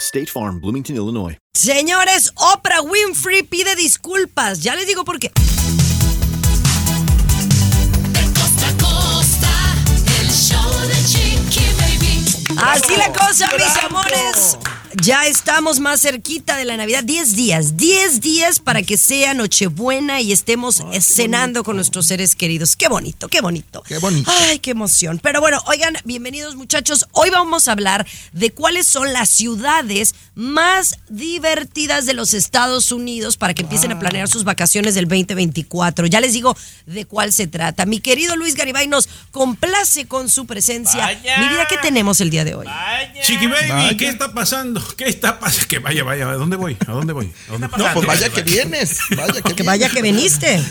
State Farm, Bloomington, Illinois. Señores, Oprah Winfrey pide disculpas. Ya les digo por qué. costa a costa, el show de Chiqui Baby. Así la cosa, mis amores. Ya estamos más cerquita de la Navidad. 10 días, 10 días para que sea Nochebuena y estemos cenando con nuestros seres queridos. Qué bonito, qué bonito. Qué bonito. Ay, qué emoción. Pero bueno, oigan, bienvenidos muchachos. Hoy vamos a hablar de cuáles son las ciudades más divertidas de los Estados Unidos para que empiecen a planear sus vacaciones del 2024. Ya les digo de cuál se trata. Mi querido Luis Garibay nos complace con su presencia. Vaya. Mi vida, ¿qué tenemos el día de hoy? Chiqui Baby, Vaya. ¿qué está pasando? ¿Qué está pasando? Que vaya, vaya, ¿a dónde voy? ¿A dónde voy? ¿A dónde No, pues vaya que vienes. Vaya que, Que vaya que veniste.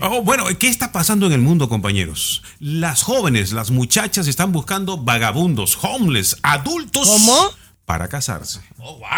Oh, bueno, ¿qué está pasando en el mundo, compañeros? Las jóvenes, las muchachas están buscando vagabundos, homeless, adultos. ¿Cómo? Para casarse.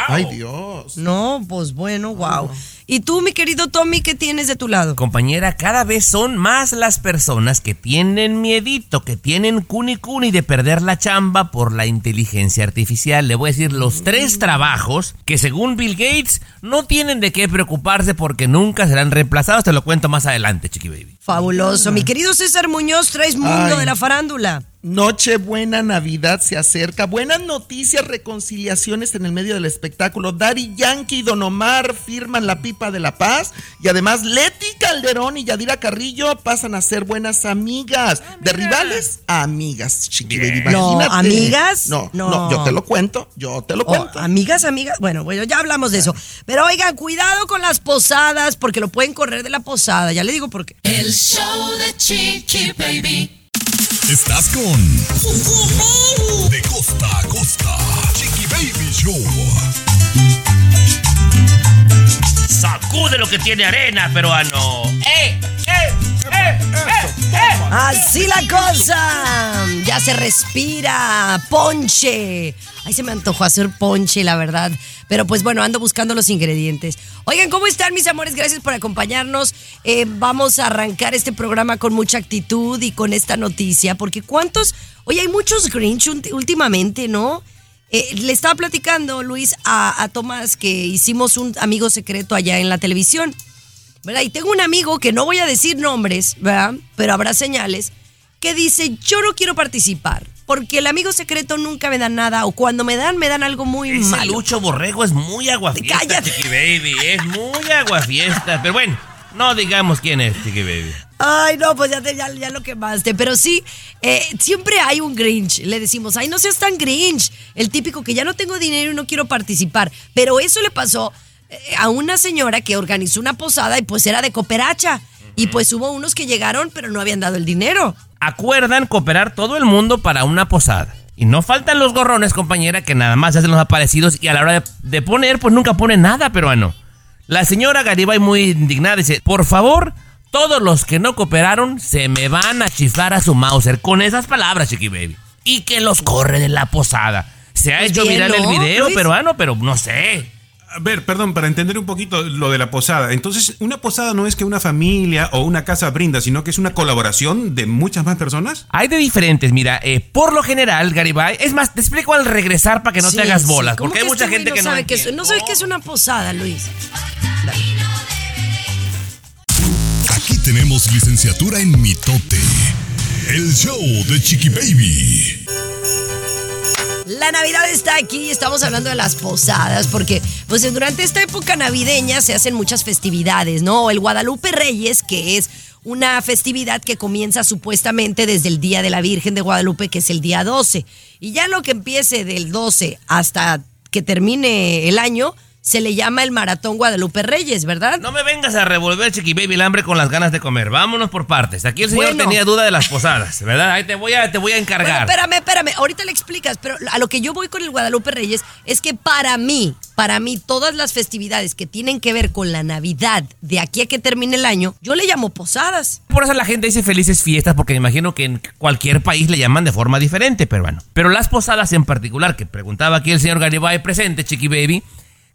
Ay, Dios. No, pues bueno, wow. ¿Y tú, mi querido Tommy, qué tienes de tu lado? Compañera, cada vez son más las personas que tienen miedito, que tienen cuni cuni de perder la chamba por la inteligencia artificial. Le voy a decir los tres trabajos que según Bill Gates no tienen de qué preocuparse porque nunca serán reemplazados. Te lo cuento más adelante, chiqui baby. Fabuloso. Mi querido César Muñoz, traes mundo Ay. de la farándula. Noche buena, Navidad se acerca. Buenas noticias, reconciliaciones en el medio del espectáculo. Daddy Yankee y Don Omar firman la pipa de la paz. Y además, Leti Calderón y Yadira Carrillo pasan a ser buenas amigas. De rivales a amigas, chiqui baby. No. ¿amigas? No, No. no, yo te lo cuento. Yo te lo Oh, cuento. amigas, amigas. Bueno, bueno, ya hablamos de eso. Pero oigan, cuidado con las posadas porque lo pueden correr de la posada. Ya le digo por qué. El show de Chiqui Baby. Estás con De costa a costa. Baby Show. Sacude lo que tiene arena, peruano. ¡Eh! ¡Eh! ¡Eh! ¡Eh! Así la cosa. Ya se respira. Ponche. Ay, se me antojó hacer ponche, la verdad. Pero pues bueno, ando buscando los ingredientes. Oigan, ¿cómo están mis amores? Gracias por acompañarnos. Eh, vamos a arrancar este programa con mucha actitud y con esta noticia. Porque cuántos... Oye, hay muchos Grinch últimamente, ¿no? Eh, le estaba platicando, Luis, a, a Tomás que hicimos un amigo secreto allá en la televisión. ¿verdad? Y tengo un amigo que no voy a decir nombres, ¿verdad? Pero habrá señales, que dice, yo no quiero participar, porque el amigo secreto nunca me da nada, o cuando me dan, me dan algo muy Ese malo. Lucho Borrego es muy aguafiesta, Cállate. chiqui baby. Es muy aguafiesta. Pero bueno, no digamos quién es, chiqui baby. Ay, no, pues ya, te- ya, ya lo quemaste. Pero sí, eh, siempre hay un Grinch. Le decimos, ay, no seas tan Grinch. El típico que ya no tengo dinero y no quiero participar. Pero eso le pasó eh, a una señora que organizó una posada y pues era de cooperacha. Y pues hubo unos que llegaron, pero no habían dado el dinero. Acuerdan cooperar todo el mundo para una posada. Y no faltan los gorrones, compañera, que nada más hacen los aparecidos y a la hora de, de poner, pues nunca ponen nada, peruano. La señora Garibay muy indignada dice, por favor, todos los que no cooperaron se me van a chiflar a su Mauser con esas palabras, chiqui baby. Y que los corre de la posada. Se ha Pues hecho bien, viral el ¿no, video Luis? peruano, pero no sé. A ver, perdón, para entender un poquito lo de la posada. Entonces, una posada no es que una familia o una casa brinda, sino que es una colaboración de muchas más personas. Hay de diferentes, mira, eh, por lo general, Garibay, es más, te explico al regresar para que no Sí, te hagas bolas, ¿Cómo porque hay este mucha gente que no sabe que no sabe qué es una posada, Luis. Aquí tenemos licenciatura en mitote. El show de Chiqui Baby. La Navidad está aquí y estamos hablando de las posadas porque pues durante esta época navideña se hacen muchas festividades, ¿no? El Guadalupe Reyes, que es una festividad que comienza supuestamente desde el Día de la Virgen de Guadalupe, que es el día 12. Y ya lo que empiece del 12 hasta que termine el año, se le llama el Maratón Guadalupe Reyes, ¿verdad? No me vengas a revolver, Chiqui Baby, el hambre con las ganas de comer. Vámonos por partes. Aquí el señor Bueno. tenía duda de las posadas, ¿verdad? Ahí te voy a, te voy a Bueno, encargar. espérame, espérame, ahorita le explicas, pero a lo que yo voy con el Guadalupe Reyes es que para mí, para mí, todas las festividades que tienen que ver con la Navidad de aquí a que termine el año, yo le llamo posadas. Por eso la gente dice felices fiestas, porque me imagino que en cualquier país le llaman de forma diferente, pero bueno. Pero las posadas en particular, que preguntaba aquí el señor Garibay presente, Chiqui Baby,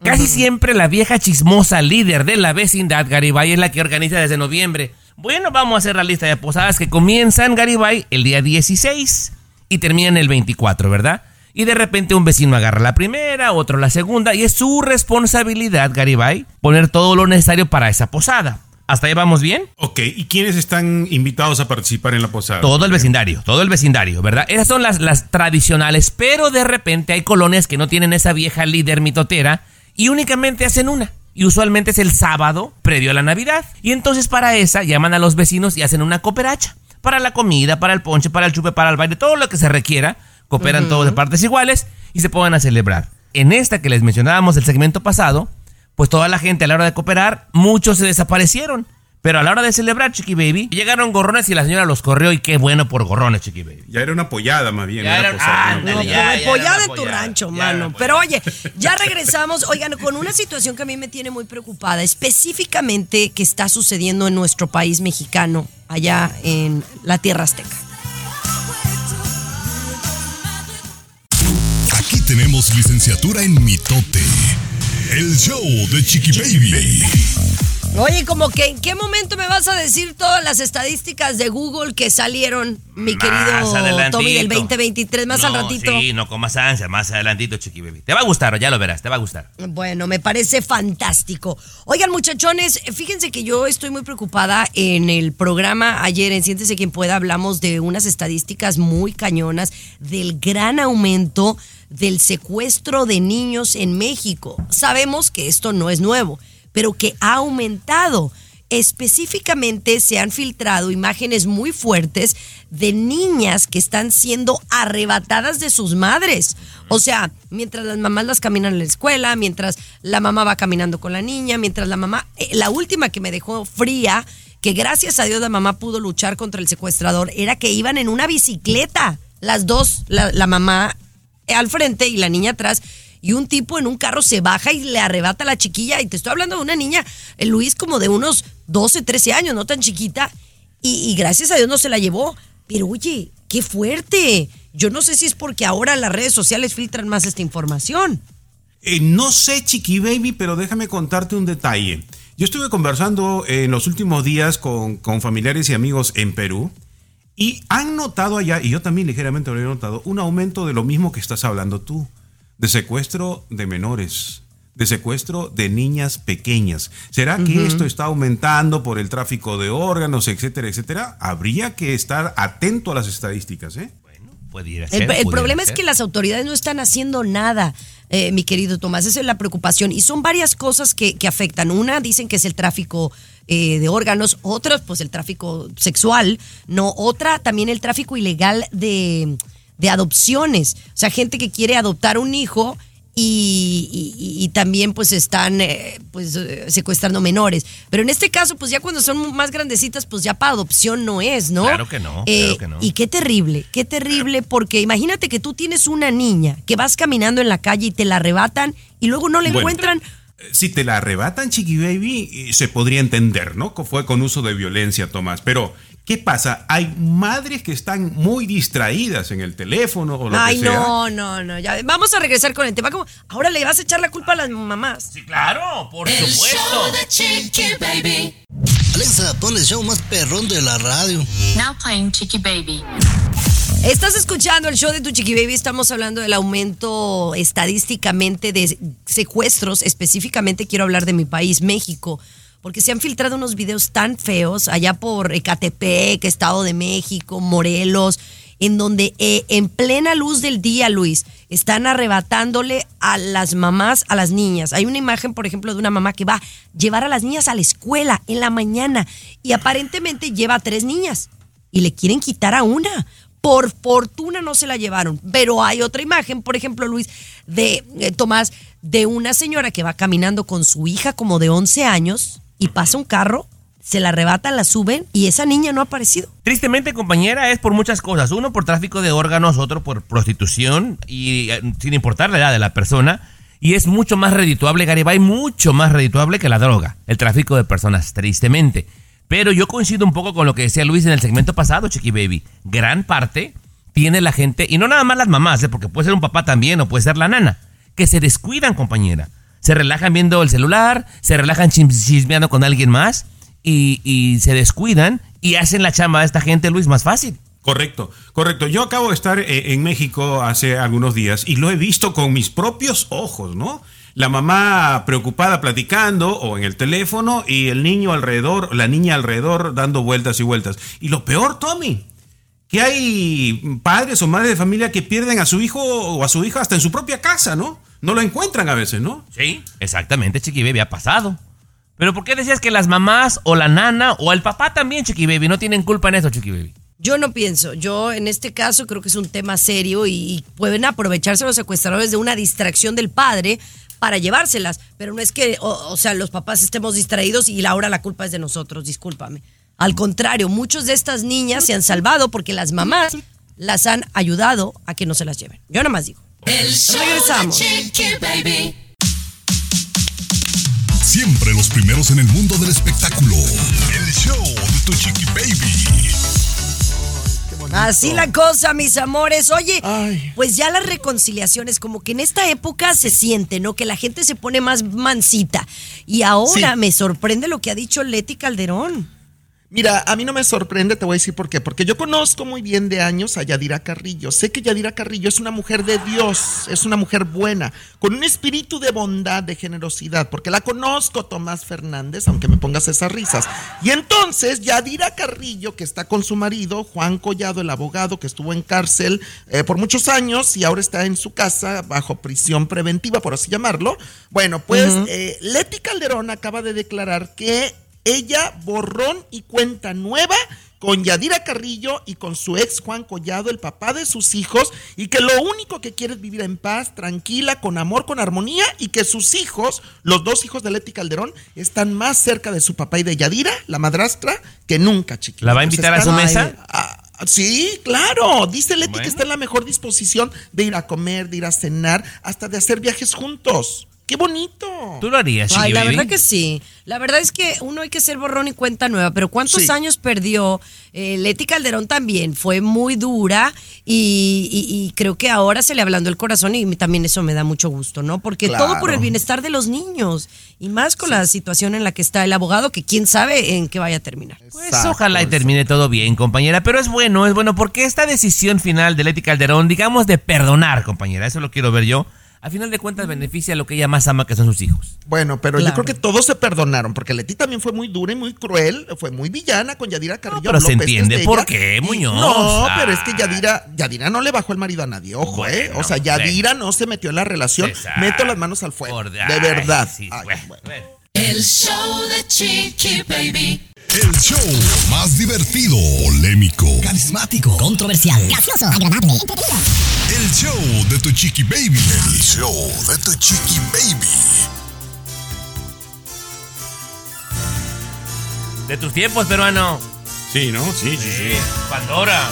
casi siempre la vieja chismosa líder de la vecindad, Garibay, es la que organiza desde noviembre. Bueno, vamos a hacer la lista de posadas que comienzan, Garibay, el día 16 y terminan el 24, ¿verdad? Y de repente un vecino agarra la primera, otro la segunda, y es su responsabilidad, Garibay, poner todo lo necesario para esa posada. ¿Hasta ahí vamos bien? Ok, ¿y quiénes están invitados a participar en la posada? Todo el vecindario, todo el vecindario, ¿verdad? Esas son las, las tradicionales, pero de repente hay colonias que no tienen esa vieja líder mitotera y únicamente hacen una. Y usualmente es el sábado previo a la Navidad. Y entonces para esa llaman a los vecinos y hacen una cooperacha. Para la comida, para el ponche, para el chupe, para el baile, todo lo que se requiera. Cooperan todos de partes iguales y se pongan a celebrar. En esta que les mencionábamos el segmento pasado, pues toda la gente a la hora de cooperar, muchos se desaparecieron. Pero a la hora de celebrar, Chiqui Baby, llegaron gorrones y la señora los corrió y qué bueno por gorrones, Chiqui Baby. Ya era una pollada más bien. Ya era- posada, ah, ya, ya pollada era en tu rancho, ya mano. Pero oye, ya regresamos, oigan, con una situación que a mí me tiene muy preocupada, específicamente que está sucediendo en nuestro país mexicano, allá en la tierra azteca. Aquí tenemos licenciatura en mitote. El show de Chiqui Baby. Oye, como que en qué momento me vas a decir todas las estadísticas de Google que salieron, mi Más querido adelantito. Tommy del 2023, más al No, ratito. Sí, no comas ansia, más adelantito, Chiqui Baby. Te va a gustar, ya lo verás, te va a gustar. Bueno, me parece fantástico. Oigan, muchachones, fíjense que yo estoy muy preocupada en el programa ayer en Siéntese quien pueda hablamos de unas estadísticas muy cañonas del gran aumento del secuestro de niños en México. Sabemos que esto no es nuevo, pero que ha aumentado. Específicamente se han filtrado imágenes muy fuertes de niñas que están siendo arrebatadas de sus madres. O sea, mientras las mamás las caminan a la escuela, mientras la mamá va caminando con la niña, mientras la mamá... eh, la última que me dejó fría, que gracias a Dios la mamá pudo luchar contra el secuestrador, era que iban en una bicicleta. Las dos, la, la mamá al frente y la niña atrás. Y un tipo en un carro se baja y le arrebata a la chiquilla. Y te estoy hablando de una niña, el Luis, como de unos 12, 13 años, no tan chiquita. Y, gracias a Dios no se la llevó. Pero oye, qué fuerte. Yo no sé si es porque ahora las redes sociales filtran más esta información. Eh, no sé, Chiqui Baby, pero déjame contarte un detalle. Yo estuve conversando en los últimos días con, con familiares y amigos en Perú y han notado allá, y yo también ligeramente lo he notado, un aumento de lo mismo que estás hablando tú, de secuestro de menores, de secuestro de niñas pequeñas. ¿Será que esto está aumentando por el tráfico de órganos, etcétera, etcétera? Habría que estar atento a las estadísticas, ¿eh? Pudiera El, ser. el pudiera problema es ser. que las autoridades no están haciendo nada, eh, mi querido Tomás. Esa es la preocupación. Y son varias cosas que, que afectan. Una, dicen que es el tráfico eh, de órganos. Otras, pues el tráfico sexual. No, otra, también el tráfico ilegal de, de adopciones. O sea, gente que quiere adoptar un hijo y, y- y también pues están eh, pues eh, secuestrando menores. Pero en este caso, pues ya cuando son más grandecitas, pues ya para adopción no es, ¿no? Claro que no, Eh, claro que no. Y qué terrible, qué terrible, porque imagínate que tú tienes una niña que vas caminando en la calle y te la arrebatan y luego no la Bueno. encuentran. Si te la arrebatan, Chiqui Baby, se podría entender, ¿no? Fue con uso de violencia, Tomás. Pero, ¿qué pasa? Hay madres que están muy distraídas en el teléfono o lo Ay, que sea. no, no, no. Ya, vamos a regresar con el tema. Como, ahora le vas a echar la culpa a las mamás. Sí, claro, por El supuesto. show de Chiqui Baby. Alexa, pon el show más perrón de la radio. Now playing Chicky Baby. Estás escuchando el show de Tu Chiqui Baby. Estamos hablando del aumento estadísticamente de secuestros. Específicamente quiero hablar de mi país, México. Porque se han filtrado unos videos tan feos allá por Ecatepec, Estado de México, Morelos, en donde eh, en plena luz del día, Luis, están arrebatándole a las mamás, a las niñas. Hay una imagen, por ejemplo, de una mamá que va a llevar a las niñas a la escuela en la mañana y aparentemente lleva a tres niñas y le quieren quitar a una. Por fortuna no se la llevaron, pero hay otra imagen, por ejemplo, Luis, de eh, Tomás, de una señora que va caminando con su hija como de 11 años y pasa un carro, se la arrebatan, la suben y esa niña no ha aparecido. Tristemente, compañera, es por muchas cosas. Uno por tráfico de órganos, otro por prostitución y eh, sin importar la edad de la persona. Y es mucho más redituable, Garibay, mucho más redituable que la droga, el tráfico de personas, tristemente. Pero yo coincido un poco con lo que decía Luis en el segmento pasado, Chiqui Baby. Gran parte tiene la gente, y no nada más las mamás, ¿eh? porque puede ser un papá también o puede ser la nana, que se descuidan, compañera. Se relajan viendo el celular, se relajan chis- chismeando con alguien más y, y se descuidan y hacen la chamba de esta gente, Luis, más fácil. Correcto, correcto. Yo acabo de estar eh, en México hace algunos días y lo he visto con mis propios ojos, ¿no? La mamá preocupada platicando o en el teléfono y el niño alrededor, la niña alrededor dando vueltas y vueltas. Y lo peor, Tommy, que hay padres o madres de familia que pierden a su hijo o a su hija hasta en su propia casa, ¿no? No lo encuentran a veces, ¿no? Sí, exactamente, Chiqui Baby, ha pasado. Pero ¿por qué decías que las mamás o la nana o el papá también, Chiqui Baby, no tienen culpa en eso, Chiqui Baby? Yo no pienso, yo en este caso creo que es un tema serio y, y pueden aprovecharse los secuestradores de una distracción del padre para llevárselas, pero no es que, o, o sea, los papás estemos distraídos y ahora la culpa es de nosotros, discúlpame. Al contrario, muchas de estas niñas se han salvado porque las mamás las han ayudado a que no se las lleven. Yo nada más digo. El show Regresamos. de Chiqui Baby. Siempre los primeros en el mundo del espectáculo. El show de tu chiqui baby. Así la cosa, mis amores. Oye, pues ya las reconciliaciones, como que en esta época se siente, ¿no? Que la gente se pone más mansita. Y ahora Sí. me sorprende lo que ha dicho Leti Calderón. Mira, a mí no me sorprende, te voy a decir por qué. Porque yo conozco muy bien de años a Yadira Carrillo. Sé que Yadira Carrillo es una mujer de Dios, es una mujer buena, con un espíritu de bondad, de generosidad, porque la conozco, Tomás Fernández, aunque me pongas esas risas. Y entonces, Yadira Carrillo, que está con su marido, Juan Collado, el abogado, que estuvo en cárcel eh, por muchos años y ahora está en su casa bajo prisión preventiva, por así llamarlo. Bueno, pues eh, Leti Calderón acaba de declarar que ella borrón y cuenta nueva con Yadira Carrillo y con su ex Juan Collado, el papá de sus hijos, y que lo único que quiere es vivir en paz, tranquila, con amor, con armonía, y que sus hijos, los dos hijos de Leti Calderón, están más cerca de su papá y de Yadira, la madrastra, que nunca, chiquita. ¿La va a invitar a su mesa? Sí, claro. Dice Leti Bueno. que está en la mejor disposición de ir a comer, de ir a cenar, hasta de hacer viajes juntos. ¡Qué bonito! ¿Tú lo harías, Ay, la Baby? verdad que sí. La verdad es que uno hay que ser borrón y cuenta nueva, pero ¿cuántos Sí. años perdió? Eh, Leti Calderón también fue muy dura y, y- y creo que ahora se le hablando el corazón y también eso me da mucho gusto, ¿no? Porque todo por el bienestar de los niños y más con la situación en la que está el abogado, que quién sabe en qué vaya a terminar. Pues ojalá y termine todo bien, compañera. Pero es bueno, es bueno, porque esta decisión final de Leti Calderón, digamos de perdonar, compañera, eso lo quiero ver yo, a final de cuentas beneficia a lo que ella más ama, que son sus hijos. Bueno, pero yo creo que todos se perdonaron, porque Leti también fue muy dura y muy cruel, fue muy villana con Yadira Carrillo. pero se entiende de por ella. qué, Muñoz. No, Ah. pero es que Yadira, Yadira no le bajó el marido a nadie, ojo, ¿eh? O sea, Yadira no se metió en la relación, Exacto. meto las manos al fuego. Por- de ay, verdad. sí, Ay, bueno, bueno. bueno. El show de Chiqui Baby. El show más divertido, polémico, Carismático, controversial, gracioso, agradable, el show de tu chiqui baby. El show de tu chiqui baby. De tus tiempos, peruano. Sí, ¿no? Sí, sí, sí. Pandora.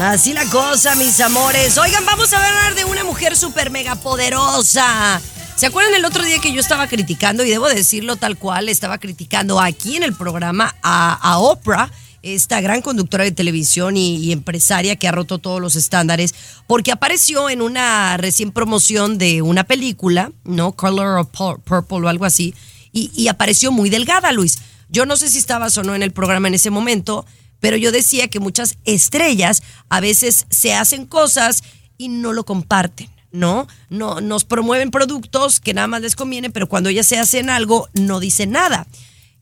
Así la cosa, mis amores. Oigan, vamos a hablar de una mujer súper mega poderosa. ¿Se acuerdan el otro día que yo estaba criticando, y debo decirlo tal cual, estaba criticando aquí en el programa a, Oprah, esta gran conductora de televisión y, empresaria que ha roto todos los estándares, porque apareció en una recién promoción de una película, ¿no? Color of Pur- Purple o algo así, y, y apareció muy delgada, Luis. Yo no sé si estabas o no en el programa en ese momento, pero yo decía que muchas estrellas a veces se hacen cosas y no lo comparten, ¿no? No nos promueven productos que nada más les conviene, pero cuando ellas se hacen algo no dicen nada.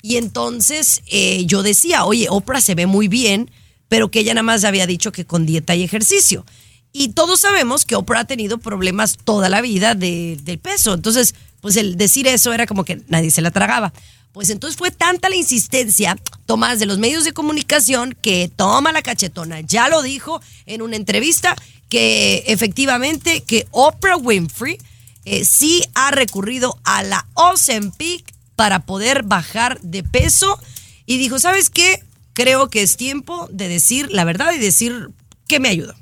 Y entonces eh, yo decía, oye, Oprah se ve muy bien, pero que ella nada más había dicho que con dieta y ejercicio. Y todos sabemos que Oprah ha tenido problemas toda la vida de- del peso. Entonces, pues el decir eso era como que nadie se la tragaba. Pues entonces fue tanta la insistencia, Tomás, de los medios de comunicación, que toma la cachetona. Ya lo dijo en una entrevista que efectivamente que Oprah Winfrey eh, sí ha recurrido a la Ozempic para poder bajar de peso y dijo, ¿sabes qué? Creo que es tiempo de decir la verdad y decir que me ayudó.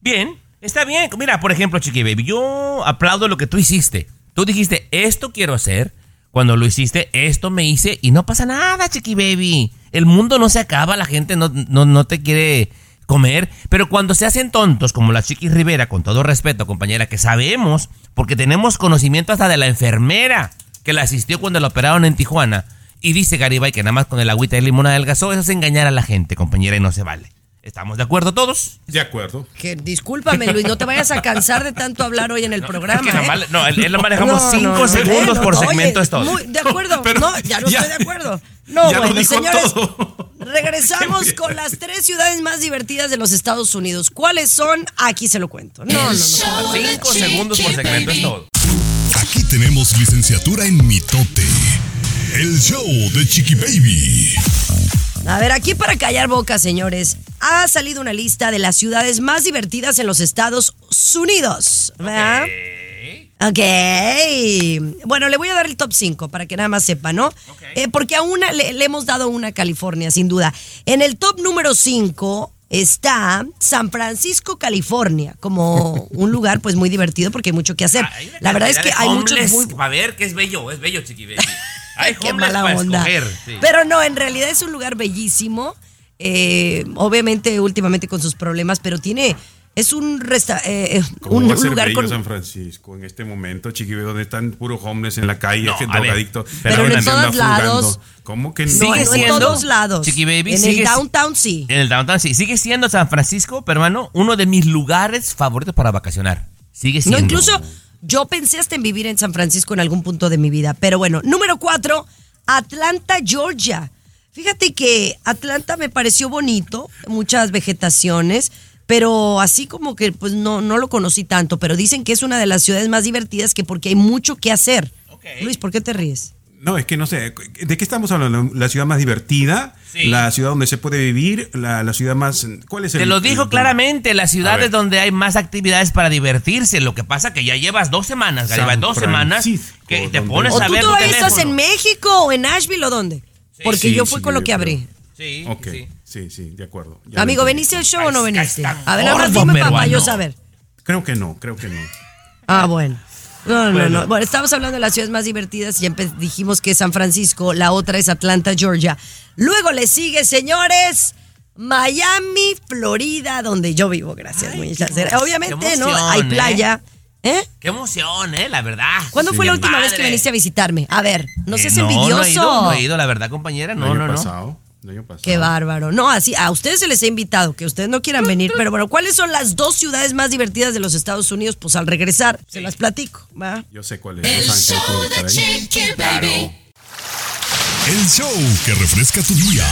Bien, está bien. Mira, por ejemplo, Chiqui Baby, yo aplaudo lo que tú hiciste. Tú dijiste, esto quiero hacer. Cuando lo hiciste, esto me hice y no pasa nada, Chiqui Baby. El mundo no se acaba, la gente no, no, no te quiere comer. Pero cuando se hacen tontos, como la Chiqui Rivera, con todo respeto, compañera, que sabemos, porque tenemos conocimiento hasta de la enfermera que la asistió cuando la operaron en Tijuana. Y dice Garibay que nada más con el agüita de limón adelgazó, eso es engañar a la gente, compañera, y no se vale. ¿Estamos de acuerdo todos? De acuerdo. Que discúlpame, Luis, no te vayas a cansar de tanto hablar hoy en el programa. Es que ¿eh? nomás le- no, él- él lo manejamos No, cinco no, segundos bueno, por oye, segmento, es todo. de acuerdo. Pero no, ya no ya- estoy de acuerdo. No, ya lo bueno, dijo señores, todo. regresamos con las tres ciudades más divertidas de los Estados Unidos. ¿Cuáles son? Aquí se lo cuento. No, no, no. Cinco segundos por segmento es todo. Aquí tenemos licenciatura en mitote. El show de Chiqui Baby. A ver, aquí para callar boca, señores, ha salido una lista de las ciudades más divertidas en los Estados Unidos. ¿verdad? Ok. Bueno, le voy a dar el top 5 para que nada más sepa, ¿no? Eh, porque a una le, le hemos dado una a California, sin duda. En el top número 5 está San Francisco, California, como un lugar pues muy divertido porque hay mucho que hacer. La verdad es que hay muchos muy... A ver, que es bello, es bello, Chiqui Baby. Hay Qué homeless mala onda. escoger, sí. Pero no, en realidad es un lugar bellísimo. Eh, obviamente, últimamente con sus problemas, pero tiene. Es un, resta- eh, ¿Cómo un va a ser lugar bello con. San Francisco en este momento, Chiqui, donde están puros homeless en la calle, No, gente drogadictos? pero en todos lados. ¿Cómo que No? Sigue no en siendo- todos lados. Chiqui Baby, en sigue- el downtown sí. En el downtown, sí. Sigue siendo San Francisco, pero hermano, uno de mis lugares favoritos para vacacionar. Sigue siendo. No, incluso yo pensé hasta en vivir en San Francisco en algún punto de mi vida. Pero bueno, número cuatro, Atlanta, Georgia. Fíjate que Atlanta me pareció bonito, muchas vegetaciones, pero así como que pues no, no lo conocí tanto, pero dicen que es una de las ciudades más divertidas que porque hay mucho que hacer. Luis, ¿por qué te ríes? No, es que no sé. ¿De qué estamos hablando? ¿La ciudad más divertida? Sí. ¿La ciudad donde se puede vivir? ¿La, la ciudad más...? ¿Cuál es el...? Te lo dijo el- claramente, las A ciudades donde hay más actividades para divertirse. Lo que pasa que ya llevas dos semanas, San dos semanas que te pones ¿O a tú ver tu todavía estás teléfono. en México o en Nashville o dónde? Porque Sí, yo fui sí, con lo que abrí. Sí, sí. sí, sí, de acuerdo. Ya Amigo. ¿veniste al show o no Ay, veniste? A ver, gordo, dime para yo saber. Creo que no, creo que no. Ah, bueno. No, no, no. Bueno, estamos hablando de las ciudades más divertidas y ya dijimos que es San Francisco, la otra es Atlanta, Georgia. Luego le sigue, señores, Miami, Florida, donde yo vivo, gracias. muchas gracias. Obviamente, ¿no? Hay ¿eh? playa. ¿Eh? Qué emoción, ¿eh? La verdad. ¿Cuándo fue la última vez que viniste a visitarme? A ver, no Eh, seas No, envidioso. no he ido, no he ido, la verdad, compañera. El No, año no, no. pasado. el año pasado. Qué bárbaro. No, así, a ustedes se les ha invitado, que ustedes no quieran venir, pero bueno, ¿cuáles son las dos ciudades más divertidas de los Estados Unidos? Pues al regresar, se las platico, ¿va? Yo sé cuál es. Los que estar ahí. Chiqui Baby. El show que refresca tu día.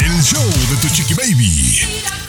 El show de tu Chiqui Baby.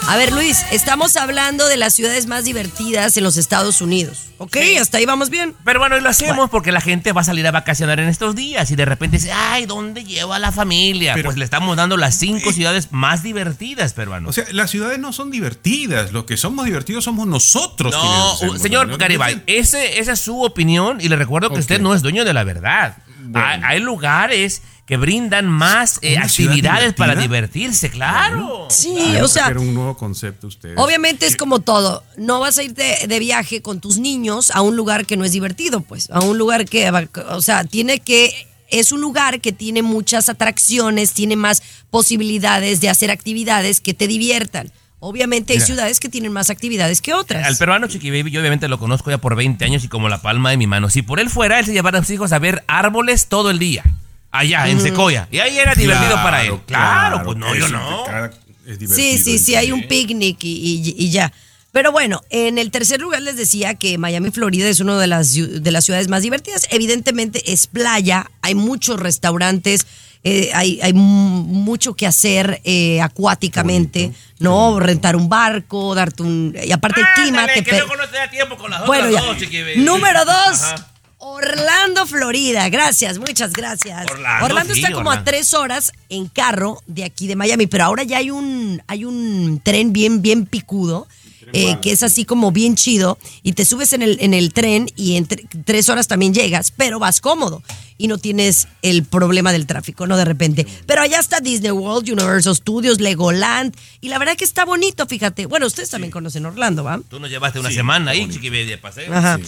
A ver, Luis, estamos hablando de las ciudades más divertidas en los Estados Unidos. ¿Ok? Hasta ahí vamos bien. Pero bueno, y lo hacemos porque la gente va a salir a vacacionar en estos días y de repente dice, ay, ¿dónde llevo a la familia? Pero- pues le estamos dando las cinco ciudades más divertidas, peruanos. O sea, las ciudades no son divertidas. Los que somos divertidos somos nosotros. no, hacemos, señor ¿no? Garibay, ese, esa es su opinión y le recuerdo que usted no es dueño de la verdad. Hay, hay lugares que brindan más eh, ¿Una ciudad actividades para divertirse, claro. Sí, o sea, un nuevo concepto ustedes. obviamente es como todo. No vas a ir de, de viaje con tus niños a un lugar que no es divertido, pues. A un lugar que, o sea, tiene que. Es un lugar que tiene muchas atracciones, tiene más posibilidades de hacer actividades que te diviertan. Obviamente hay Mira. ciudades que tienen más actividades que otras. Al peruano Chiqui Baby, yo obviamente lo conozco ya por 20 años y como la palma de mi mano. Si por él fuera, él se llevara a sus hijos a ver árboles todo el día. Allá, en Secoya. Y ahí era divertido para él. Claro, pues no, yo no. cada- es divertido, Sí, sí, sí, hay un picnic y, y- y ya. Pero bueno, en el tercer lugar les decía que Miami, Florida es una de las, de las ciudades más divertidas. Evidentemente es playa, hay muchos restaurantes, eh, hay, hay mu- mucho que hacer eh, acuáticamente, ¿no? Rentar un barco, darte un... Y aparte el clima te... que luego no te da tiempo con las Bueno, otras ya. dos. Número dos. Ajá. Orlando, Florida. Gracias, muchas gracias. Orlando, sí, está como a Orlando. tres horas en carro de aquí de Miami, pero ahora ya hay un, hay un tren bien, bien picudo eh, que es así como bien chido, y te subes en el, en el tren y en tre- tres horas también llegas, pero vas cómodo y no tienes el problema del tráfico, ¿no? De repente. Pero allá está Disney World, Universal Studios, Legoland, y la verdad que está bonito, fíjate. Bueno, ustedes también conocen Orlando, ¿va? Tú nos llevaste una semana ahí, de paseo. Ajá.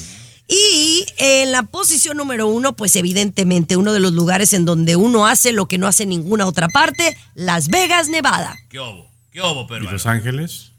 Y en la posición número uno, pues evidentemente uno de los lugares en donde uno hace lo que no hace ninguna otra parte, Las Vegas, Nevada. ¿Qué hubo? ¿Qué hubo, ¿Y? Los Ángeles?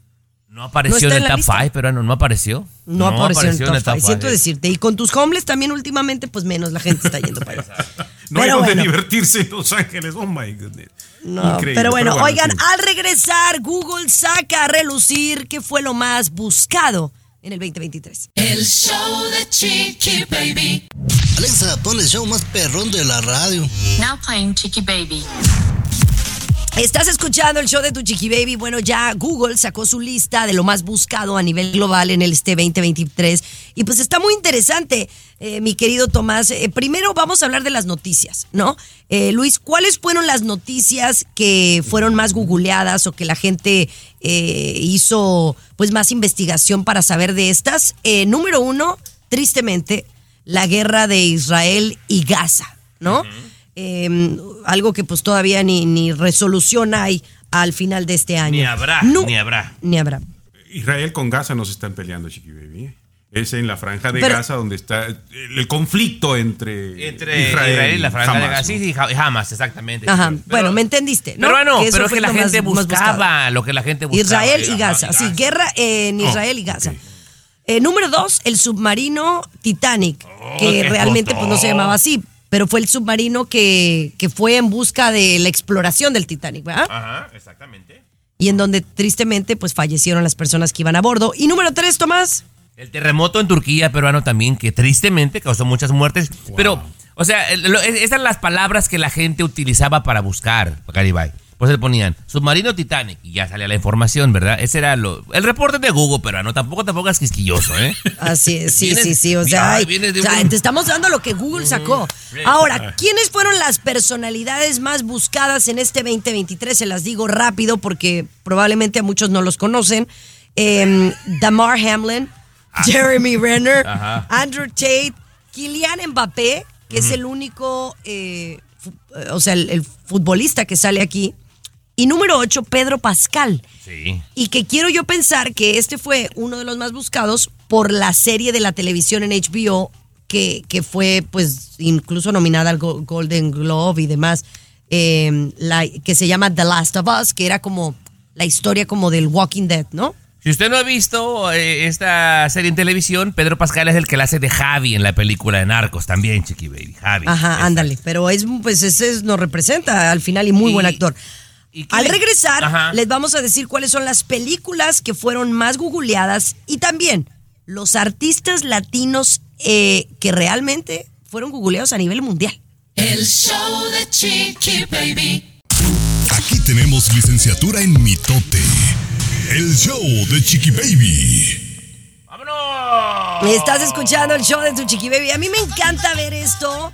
No apareció No en en el top lista. 5, peruano, no apareció. No, apareció, en el top siento decirte. Y con tus homeless también últimamente, pues menos la gente está yendo para allá. No hay Pero donde bueno. divertirse en Los Ángeles. Oh my goodness. No, Increíble, pero bueno, oigan, sí. al regresar, Google saca a relucir qué fue lo más buscado en el 2023. El show de Chiqui Baby. Alexa, pon el show más perrón de la radio. Now playing Chiqui Baby. Estás escuchando el show de tu chiqui baby. Bueno, ya Google sacó su lista de lo más buscado a nivel global en el este 2023. Y pues está muy interesante, eh, mi querido Tomás. Eh, primero vamos a hablar de las noticias, ¿no? Eh, Luis, ¿cuáles fueron las noticias que fueron más googleadas o que la gente hizo pues más investigación para saber de estas? Número uno, tristemente, la guerra de Israel y Gaza, ¿no? Eh, algo que pues todavía ni, ni resolución hay al final de este año. Ni habrá, No, ni habrá. Ni habrá. Israel con Gaza no se están peleando, Chiqui Baby. Es en la franja de Pero- Gaza donde está el, conflicto entre, Entre Israel, y la franja de Hamas, Gaza. Sí, ¿no? sí, ja- jamás, exactamente. Ajá. Pero- bueno, me entendiste, ¿no? Pero bueno, Que eso pero es que la más- gente más buscaba lo que la gente buscaba. Israel y Ajá, Gaza. Sí, guerra en Oh, Israel y Gaza. Eh, número dos, el submarino Titanic, que Oh, qué realmente pues, no se llamaba así, pero fue el submarino que, que fue en busca de la exploración del Titanic, ¿verdad? Ajá, exactamente. Y en donde tristemente pues fallecieron las personas que iban a bordo. Y número tres, Tomás. El terremoto en Turquía peruano también, que tristemente causó muchas muertes. Pero, o sea, esas eran las palabras que la gente utilizaba para buscar, Garibay. Pues le ponían submarino Titanic y ya salía la información, ¿verdad? Ese era lo, el reporte de Google peruano. Tampoco te pongas quisquilloso, ¿eh? Así es, sí, sí, sí. O sea, Ay, o sea, un- te estamos dando lo que Google sacó. Ahora, ¿quiénes fueron las personalidades más buscadas en este 2023? Se las digo rápido porque probablemente a muchos no los conocen. Em, Damar Hamlin, Jeremy Renner, Ajá. Andrew Tate, Kylian Mbappé, que es el único, eh, eh, o sea, el, el futbolista que sale aquí. Y número 8, Pedro Pascal. Sí. Y que quiero yo pensar que este fue uno de los más buscados por la serie de la televisión en HBO, que, que fue pues incluso nominada al Go- Golden Globe y demás, eh, la, que se llama The Last of Us, que era como la historia como del Walking Dead, ¿no? Si usted no ha visto eh, esta serie en televisión, Pedro Pascal es el que la hace de Javi en la película de Narcos también, Chiqui Baby. Javi. Ajá, ándale. Pero es, pues ese es- nos representa al final y muy Y- buen actor. ¿Y qué Al regresar, Ajá. les vamos a decir cuáles son las películas que fueron más googleadas y también los artistas latinos eh, que realmente fueron googleados a nivel mundial. El show de Chiqui Baby. Aquí tenemos licenciatura en mitote. El show de Chiqui Baby. ¡Vámonos! Estás escuchando el show de tu chiqui baby. A mí me encanta ver esto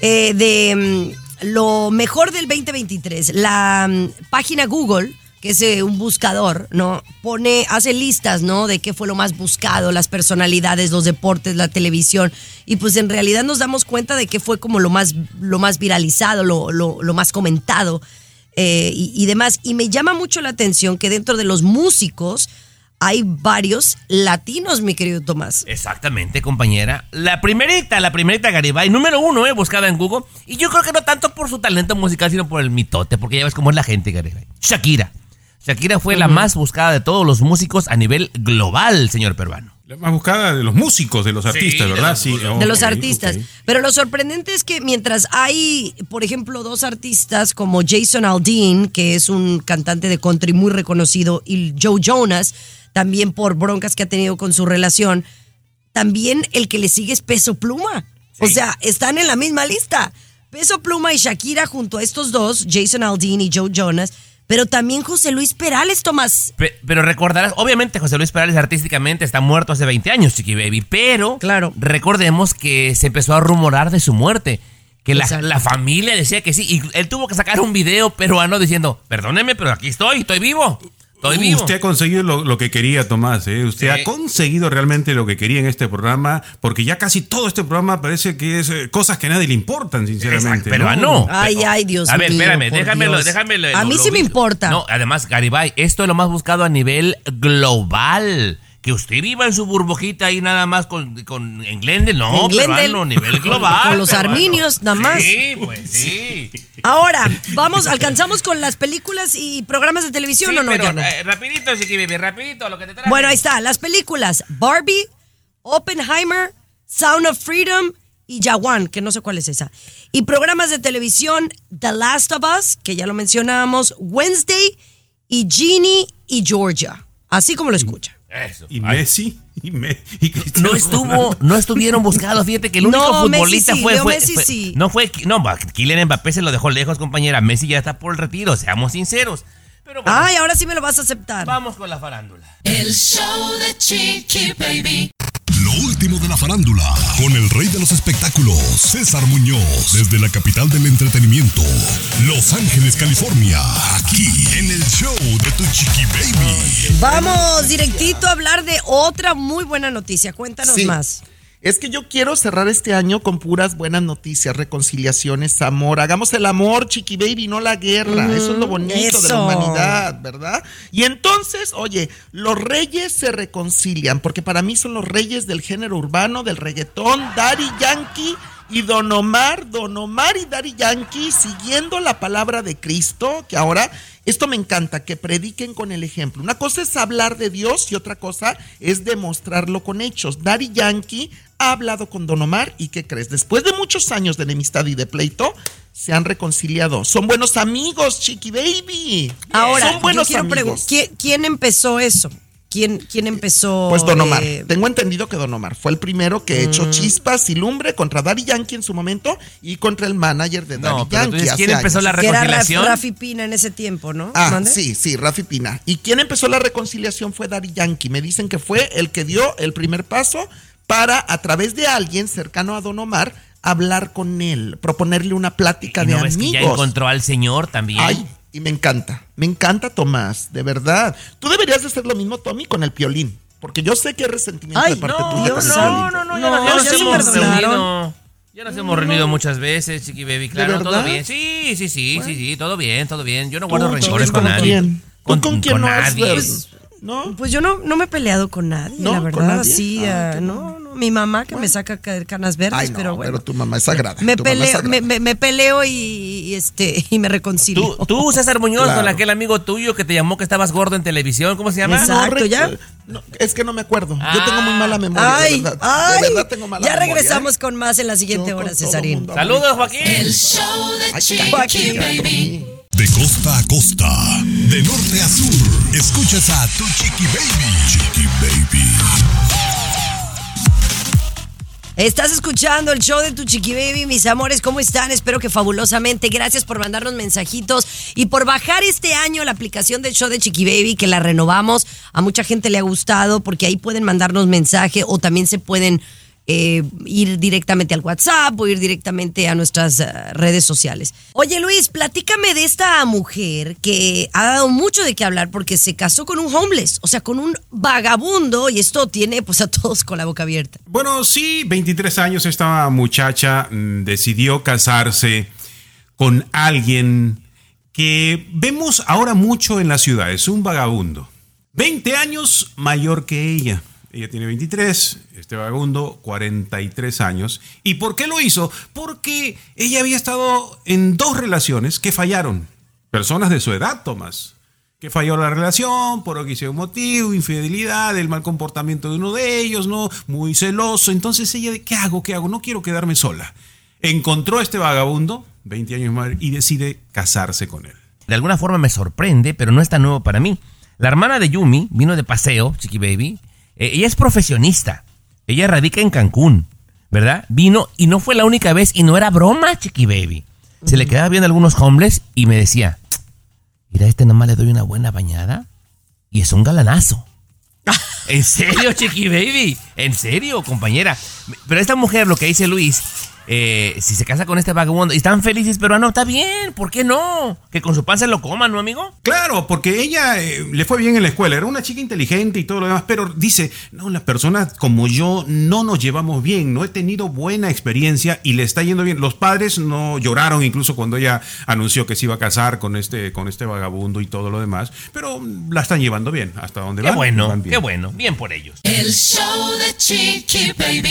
eh, de mm, lo mejor del 2023. La mm, página Google, que es eh, un buscador, ¿no? Pone, hace listas, ¿no? De qué fue lo más buscado, las personalidades, los deportes, la televisión. Y pues en realidad nos damos cuenta de qué fue como lo más, lo más viralizado, lo, lo- más comentado eh, y demás. Y me llama mucho la atención que dentro de los músicos hay varios latinos, mi querido Tomás. Exactamente, compañera. La primerita, la primerita Garibay, número uno, eh, buscada en Google. Y yo creo que no tanto por su talento musical, sino por el mitote, porque ya ves cómo es la gente, Garibay. Shakira. Shakira fue la más buscada de todos los músicos a nivel global, señor peruano. La más buscada de los músicos, de los artistas, ¿verdad? los Sí, de los artistas. Pero lo sorprendente es que mientras hay, por ejemplo, dos artistas como Jason Aldean, que es un cantante de country muy reconocido, y Joe Jonas, también por broncas que ha tenido con su relación, también el que le sigue es Peso Pluma. O sea, están en la misma lista. Peso Pluma y Shakira junto a estos dos, Jason Aldean y Joe Jonas, pero también José Luis Perales, Tomás. Pe- pero recordarás, obviamente José Luis Perales artísticamente está muerto hace 20 años, Chiqui Baby, pero Claro. recordemos que se empezó a rumorar de su muerte. Que la, la familia decía que sí, y él tuvo que sacar un video peruano diciendo, perdóneme, pero aquí estoy, estoy vivo. Estoy vivo. Usted ha conseguido lo, lo que quería, Tomás. ¿eh? Usted Sí. ha conseguido realmente lo que quería en este programa, porque ya casi todo este programa parece que es eh, cosas que a nadie le importan, sinceramente. Pero no. Ay, ay, Dios A ver, mío, espérame, déjamelo, Dios. déjamelo. A lo- mí lo sí me importa. No, además, Garibay, esto es lo más buscado a nivel global. Que usted viva en su burbujita ahí nada más con, con en Glendale, no, En Glendale. peruano, a nivel global. Con los peruano. arminios, nada más. Sí, pues sí. Ahora, vamos, alcanzamos con las películas y programas de televisión Sí, o no, pero, eh, rapidito, Chiqui Baby, rapidito, lo que te traje. Bueno, ahí está, las películas Barbie, Oppenheimer, Sound of Freedom y Jawan, que no sé cuál es esa. Y programas de televisión The Last of Us, que ya lo mencionábamos, Wednesday y Genie y Georgia. Así como lo escucha. Eso. Y Ay. Messi, y, Me- y Cristiano No estuvo, Ronaldo. no estuvieron buscados. Fíjate que el único No, Messi futbolista sí, fue, fue- Messi fue- sí. no fue, no, Kylian Mbappé se lo dejó lejos, compañera. Messi ya está por el retiro, seamos sinceros. Pero bueno, Ay, ahora sí me lo vas a aceptar. vamos con la farándula. El show de Chiqui Baby. Lo último de la farándula, con el rey de los espectáculos, César Muñoz, desde la capital del entretenimiento, Los Ángeles, California, aquí en el show de Tu Chiqui Baby. Vamos directito a hablar de otra muy buena noticia. Cuéntanos Sí. más. Es que yo quiero cerrar este año con puras buenas noticias, reconciliaciones, amor. Hagamos el amor, chiqui baby, no la guerra. Eso es lo bonito de la humanidad, ¿verdad? Y entonces, oye, los reyes se reconcilian, porque para mí son los reyes del género urbano, del reggaetón, Daddy Yankee y Don Omar, Don Omar y Daddy Yankee, siguiendo la palabra de Cristo, que ahora, esto me encanta, que prediquen con el ejemplo. Una cosa es hablar de Dios y otra cosa es demostrarlo con hechos. Daddy Yankee ha hablado con Don Omar y ¿qué crees? Después de muchos años de enemistad y de pleito, se han reconciliado. Son buenos amigos, Chiqui Baby. Ahora, son buenos yo quiero amigos. preguntar, ¿quién, quién empezó eso? ¿Quién, quién empezó? Pues Don Omar. eh, Tengo entendido que Don Omar fue el primero que echó Mm. chispas y lumbre contra Daddy Yankee en su momento y contra el manager de Daddy No, Yankee. entonces, hace ¿quién empezó años. la que era Raf- reconciliación? Rafi Pina en ese tiempo, ¿no? Ah, ¿Mande? sí, sí, Rafi Pina. ¿Y quién empezó la reconciliación fue Daddy Yankee? Me dicen que fue el que dio el primer paso para, a través de alguien cercano a Don Omar, hablar con él, proponerle una plática ¿Y de no ves que ya amigos. encontró al señor también? Ay, y me encanta, me encanta Tomás, de verdad. Tú deberías de hacer lo mismo, Tommy, con el piolín, porque yo sé que hay resentimiento Ay, de parte no, tuya con no, no, no, ya, No, nos- hemos reunido. Ya nos hemos reunido muchas veces, Chiqui Baby, claro, todo bien. Sí, sí, sí, sí, sí, todo bien, todo bien. Yo no guardo rencores con ¿con nadie. quién? ¿Tú con quién no has nadie. ver- ¿No? Pues yo no, no me he peleado con nadie, ¿No? la ¿Con verdad. nadie? Sí, Ah, ah, no, no. Mi mamá que me saca ca- canas verdes, Ay, no, pero pero, bueno. tu mamá es sagrada. me, tu mamá es peleo, sagrada. me, me- me peleo y, y, este, y me reconcilio. Tú, tú, César Muñoz, Claro. con aquel amigo tuyo que te llamó que estabas gordo en televisión, ¿cómo se llama? Exacto. ¿ya? no, es que no me acuerdo. Yo tengo muy mala memoria. Ay, de verdad. ay, de verdad tengo mala ya memoria, regresamos ¿eh? con más en la siguiente Yo hora, Cesarín. Saludos, Joaquín. El show de Ay, Chiqui Baby. De costa a costa, de norte a sur, escuchas a Tu Chiqui Baby. Chiqui Baby. Estás escuchando el show de tu chiqui baby, mis amores, ¿cómo están? Espero que fabulosamente. Gracias por mandarnos mensajitos y por bajar este año la aplicación del show de Chiqui Baby, que la renovamos. A mucha gente le ha gustado porque ahí pueden mandarnos mensaje o también se pueden eh, ir directamente al WhatsApp o ir directamente a nuestras eh, redes sociales. Oye Luis, platícame de esta mujer que ha dado mucho de qué hablar porque se casó con un homeless, o sea, con un vagabundo y esto tiene pues a todos con la boca abierta. Bueno, sí, 23 años esta muchacha mm, decidió casarse con alguien que vemos ahora mucho en la ciudad, es un vagabundo. 20 años mayor que ella. Ella tiene 23, este vagabundo 43 años. ¿Y por qué lo hizo? Porque ella había estado en dos relaciones que fallaron. Personas de su edad, Tomás. Que falló la relación por un motivo, infidelidad, el mal comportamiento de uno de ellos, ¿no? Muy celoso. Entonces ella, ¿qué hago? ¿Qué hago? No quiero quedarme sola. Encontró a este vagabundo, 20 años más, y decide casarse con él. De alguna forma me sorprende, pero no es tan nuevo para mí. La hermana de Yumi vino de paseo, Chiqui Baby. Eh, ella es profesionista. Ella radica en Cancún, ¿verdad? Vino y no fue la única vez y no era broma, Chiqui Baby. Se le quedaba viendo algunos homeless y me decía, mira, a este nomás le doy una buena bañada y es un galanazo. ¿En serio, Chiqui Baby? ¿En serio, compañera? Pero esta mujer, lo que dice Luis, eh, si se casa con este vagabundo y están felices, pero ah, no, está bien, ¿por qué no? Que con su pan se lo coman, ¿no, amigo? Claro, porque ella eh, le fue bien en la escuela, era una chica inteligente y todo lo demás, pero dice, no, las personas como yo no nos llevamos bien, no he tenido buena experiencia y le está yendo bien. Los padres no lloraron incluso cuando ella anunció que se iba a casar con este, con este vagabundo y todo lo demás, pero la están llevando bien, hasta donde Qué van, bueno, van bien. qué bueno, bien por ellos. El show de Chiqui Baby.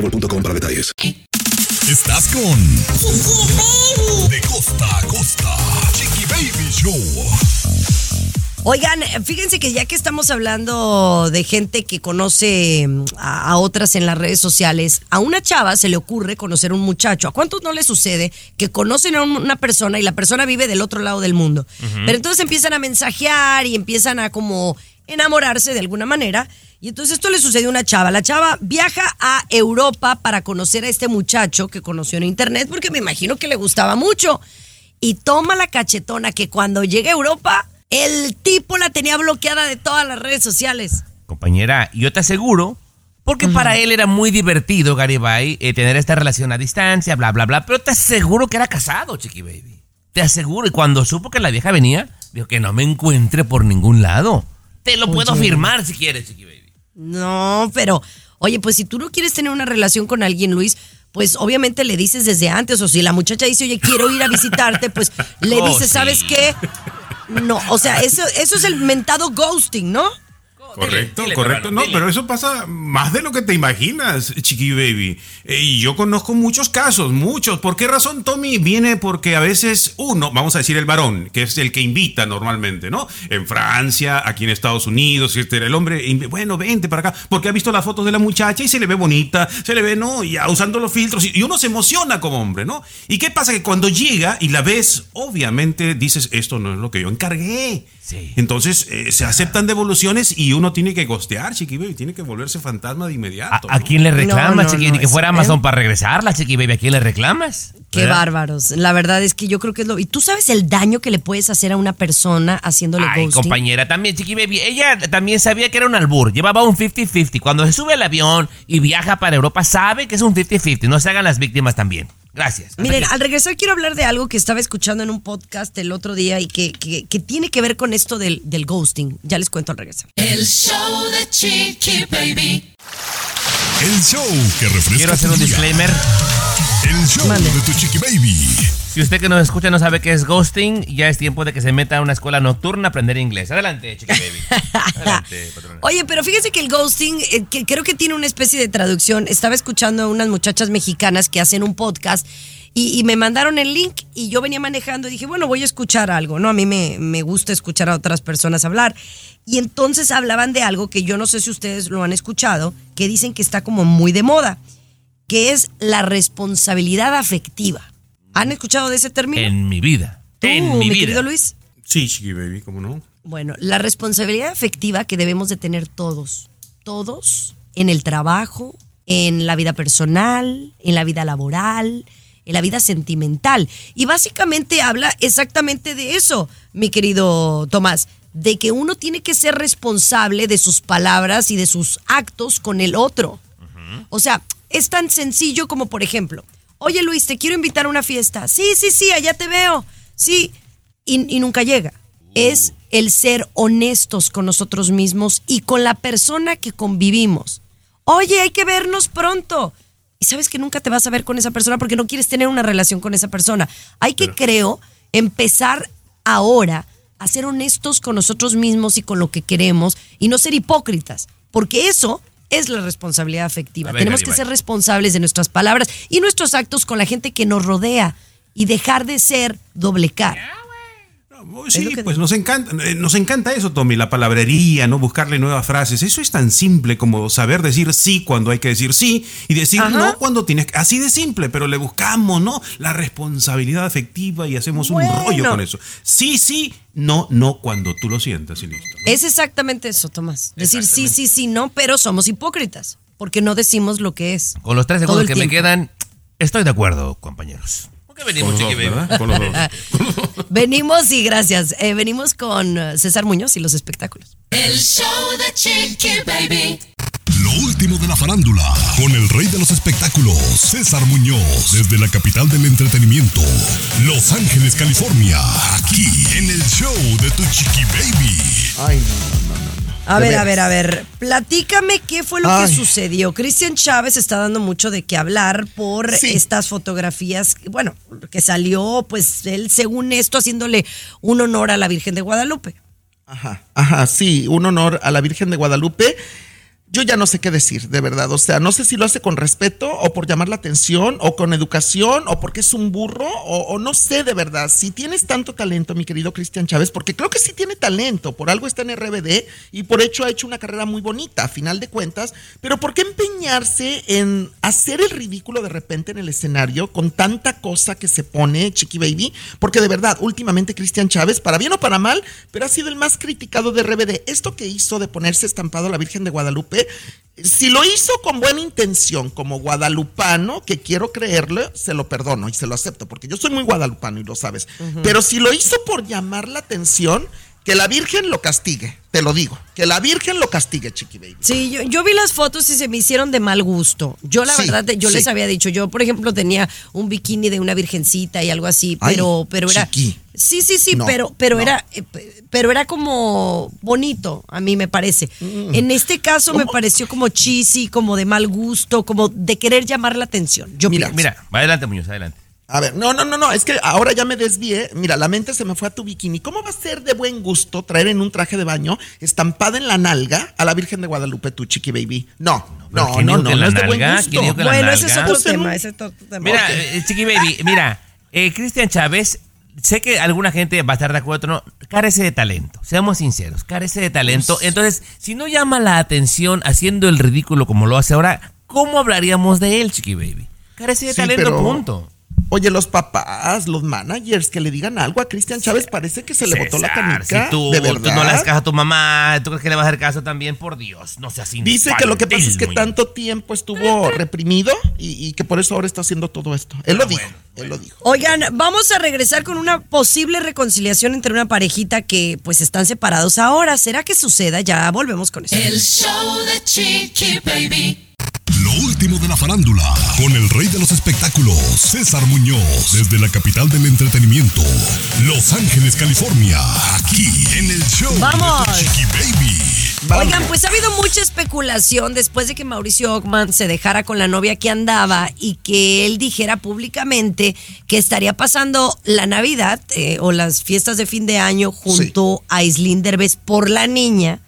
boostmobile.com para detalles. Estás con De costa a costa. Chiqui Baby Show. Oigan, fíjense que ya que estamos hablando de gente que conoce mm, a, a otras en las redes sociales, a una chava se le ocurre conocer a un muchacho. ¿A cuántos no le sucede que conocen a un- una persona y la persona vive del otro lado del mundo? Pero entonces empiezan a mensajear y empiezan a como enamorarse de alguna manera. Y entonces esto le sucedió a una chava. La chava viaja a Europa para conocer a este muchacho que conoció en internet porque me imagino que le gustaba mucho. Y toma la cachetona que cuando llega a Europa, el tipo la tenía bloqueada de todas las redes sociales. Compañera, yo te aseguro, porque para él era muy divertido, Garibay, eh, tener esta relación a distancia, bla, bla, bla, pero te aseguro que era casado, Chiqui Baby. Te aseguro, y cuando supo que la vieja venía, dijo que no me encuentre por ningún lado. Te lo puedo firmar si quieres, Chiqui Baby. No, pero, oye, pues si tú no quieres tener una relación con alguien, Luis, pues obviamente le dices desde antes. O si la muchacha dice, oye, quiero ir a visitarte, pues le Oh, dices, sí. ¿sabes qué? No, o sea, eso, eso es el mentado ghosting, ¿no? Correcto, Dile, correcto. hermano, No, pero eso pasa más de lo que te imaginas, Chiqui Baby. Eh, Y yo conozco muchos casos, muchos. ¿Por qué razón, Tommy? Viene porque a veces uno, vamos a decir el varón, que es el que invita normalmente, ¿no? En Francia, aquí en Estados Unidos, este, el hombre, bueno, vente para acá, porque ha visto las fotos de la muchacha y se le ve bonita, se le ve, ¿no? Y ya usando los filtros, y uno se emociona como hombre, ¿no? ¿Y qué pasa? Que cuando llega y la ves, obviamente dices, esto no es lo que yo encargué. Sí. Entonces eh, se aceptan devoluciones y uno tiene que gostear, Chiqui Baby, tiene que volverse fantasma de ¿A, inmediato. a ¿no? quién le reclamas, No, no, Chiqui? no, Ni que fuera Amazon ¿eh? para regresarla, Chiqui Baby. ¿A quién le reclamas? Qué ¿Verdad? bárbaros. La verdad es que yo creo que es lo. ¿Y tú sabes el daño que le puedes hacer a una persona haciéndole Ay, ghosting? compañera, también, Chiqui Baby. Ella también sabía que era un albur. Llevaba un 50-50. Cuando se sube al avión y viaja para Europa, sabe que es un 50-50. No se hagan las víctimas también. Gracias. Miren, aquí. al regresar quiero hablar de algo que estaba escuchando en un podcast el otro día y que, que- que tiene que ver con esto del, del ghosting. Ya les cuento al regresar. El show de Chiqui Baby. El show que refresca Quiero hacer un disclaimer. El show de tu chiqui baby. Si usted que nos escucha no sabe qué es ghosting, ya es tiempo de que se meta a una escuela nocturna a aprender inglés. Adelante, Chiqui Baby. Adelante, patrona. Oye, pero fíjense que el ghosting, eh, que creo que tiene una especie de traducción. Estaba escuchando a unas muchachas mexicanas que hacen un podcast y, y me mandaron el link y yo venía manejando y dije, bueno, voy a escuchar algo, ¿no? A mí me, me gusta escuchar a otras personas hablar. Y entonces hablaban de algo que yo no sé si ustedes lo han escuchado, que dicen que está como muy de moda, que es la responsabilidad afectiva. ¿Han escuchado de ese término? En mi vida. ¿Tú, en mi, mi vida. querido Luis? Sí, Chiqui Baby, ¿cómo no? Bueno, la responsabilidad afectiva que debemos de tener todos, todos, en el trabajo, en la vida personal, en la vida laboral, en la vida sentimental. Y básicamente habla exactamente de eso, mi querido Tomás, de que uno tiene que ser responsable de sus palabras y de sus actos con el otro. O sea, es tan sencillo como, por ejemplo, oye Luis, te quiero invitar a una fiesta. Sí, sí, sí, allá te veo. Sí. Y, y nunca llega. Es el ser honestos con nosotros mismos y con la persona que convivimos. Oye, hay que vernos pronto. Y sabes que nunca te vas a ver con esa persona porque no quieres tener una relación con esa persona. Hay que, creo, empezar ahora a ser honestos con nosotros mismos y con lo que queremos y no ser hipócritas, porque eso es la responsabilidad afectiva. A ver, Tenemos que ser responsables de nuestras palabras y nuestros actos con la gente que nos rodea y dejar de ser doble cara. Sí, pues nos encanta, eh, nos encanta eso, Tommy, la palabrería, ¿no? Buscarle nuevas frases. Eso es tan simple como saber decir sí cuando hay que decir sí y decir Ajá. no cuando tienes que. Así de simple, pero le buscamos, ¿no? La responsabilidad afectiva y hacemos Bueno. un rollo con eso. Sí, sí, no, no cuando tú lo sientas y listo. Es exactamente eso, Tomás. Decir sí, sí, sí, no, pero somos hipócritas. Porque no decimos lo que es. Con los tres segundos que me tiempo. quedan, estoy de acuerdo, compañeros. ¿Por qué venimos, Con los Chiqui dos, Baby? ¿verdad? Con los dos. Venimos y gracias. Eh, venimos con eh, César Muñoz y los espectáculos. El show de Chiqui Baby. Lo último de la farándula, con el rey de los espectáculos, César Muñoz, desde la capital del entretenimiento, Los Ángeles, California, aquí en el show de Tu Chiqui Baby. Ay, no, no, no, no. A ver, a ver, a ver. Platícame qué fue lo que sucedió. Cristian Chávez está dando mucho de qué hablar por Sí. estas fotografías. Bueno, que salió, pues él, según esto, haciéndole un honor a la Virgen de Guadalupe. Ajá, ajá, sí, un honor a la Virgen de Guadalupe. Yo ya no sé qué decir, de verdad. O sea, no sé si lo hace con respeto o por llamar la atención o con educación o porque es un burro o, o no sé de verdad. Si tienes tanto talento, mi querido Cristian Chávez, porque creo que sí tiene talento, por algo está en RBD y por hecho ha hecho una carrera muy bonita, a final de cuentas, pero ¿por qué empeñarse en hacer el ridículo de repente en el escenario con tanta cosa que se pone, Chiqui Baby? Porque de verdad, últimamente Cristian Chávez, para bien o para mal, pero ha sido el más criticado de RBD. Esto que hizo de ponerse estampado a la Virgen de Guadalupe, si lo hizo con buena intención, como guadalupano, que quiero creerle, se lo perdono y se lo acepto, porque yo soy muy guadalupano y lo sabes. Pero si lo hizo por llamar la atención, que la Virgen lo castigue, te lo digo, que la Virgen lo castigue, Chiqui Baby. Sí, yo, yo vi las fotos y se me hicieron de mal gusto. Yo la Sí, verdad, yo sí. les había dicho, yo por ejemplo tenía un bikini de una virgencita y algo así, Ay, pero, pero era... chiqui. Sí, sí, sí, No, pero, pero no. era, eh, pe- pero era como bonito, a mí me parece. En este caso me pareció como cheesy, como de mal gusto, como de querer llamar la atención. Yo Mira, pienso. Mira, va adelante, Muñoz, adelante. A ver, no, no, no, no, es que ahora ya me desvié. Mira, la mente se me fue a tu bikini. ¿Cómo va a ser de buen gusto traer en un traje de baño estampada en la nalga a la Virgen de Guadalupe, tu chiqui baby? No, no, ¿quién no, no, no es de buen gusto. ¿Quién dijo que la bueno, ese es otro Pues tema, ese es otro tema. Mira, eh, Chiqui Baby, mira, eh, Cristian Chávez, sé que alguna gente va a estar de acuerdo, no, carece de talento, seamos sinceros, carece de talento. Entonces, si no llama la atención haciendo el ridículo como lo hace ahora, ¿cómo hablaríamos de él, Chiqui Baby? Carece de Sí, talento, pero- punto. Oye, los papás, los managers, que le digan algo a Cristian Chávez, parece que se le botó la canica. Si tú, de tú verdad. no le das caso a tu mamá, ¿tú crees que le vas a hacer caso también? Por Dios, no seas Dice que lo que pasa es que infantil, tanto tiempo estuvo reprimido y, y que por eso ahora está haciendo todo esto. Él lo dijo, él lo dijo. Oigan, vamos a regresar con una posible reconciliación entre una parejita que pues están separados ahora. ¿Será que suceda? Ya volvemos con eso. El show de Chiqui Baby. Lo último de la farándula, con el rey de los espectáculos, César Muñoz, desde la capital del entretenimiento, Los Ángeles, California, aquí en el show ¡Vamos! de Chiqui Baby. Vamos. Oigan, pues ha habido mucha especulación después de que Mauricio Ockman se dejara con la novia que andaba y que él dijera públicamente que estaría pasando la Navidad eh, o las fiestas de fin de año junto a Islín Derbez por la niña.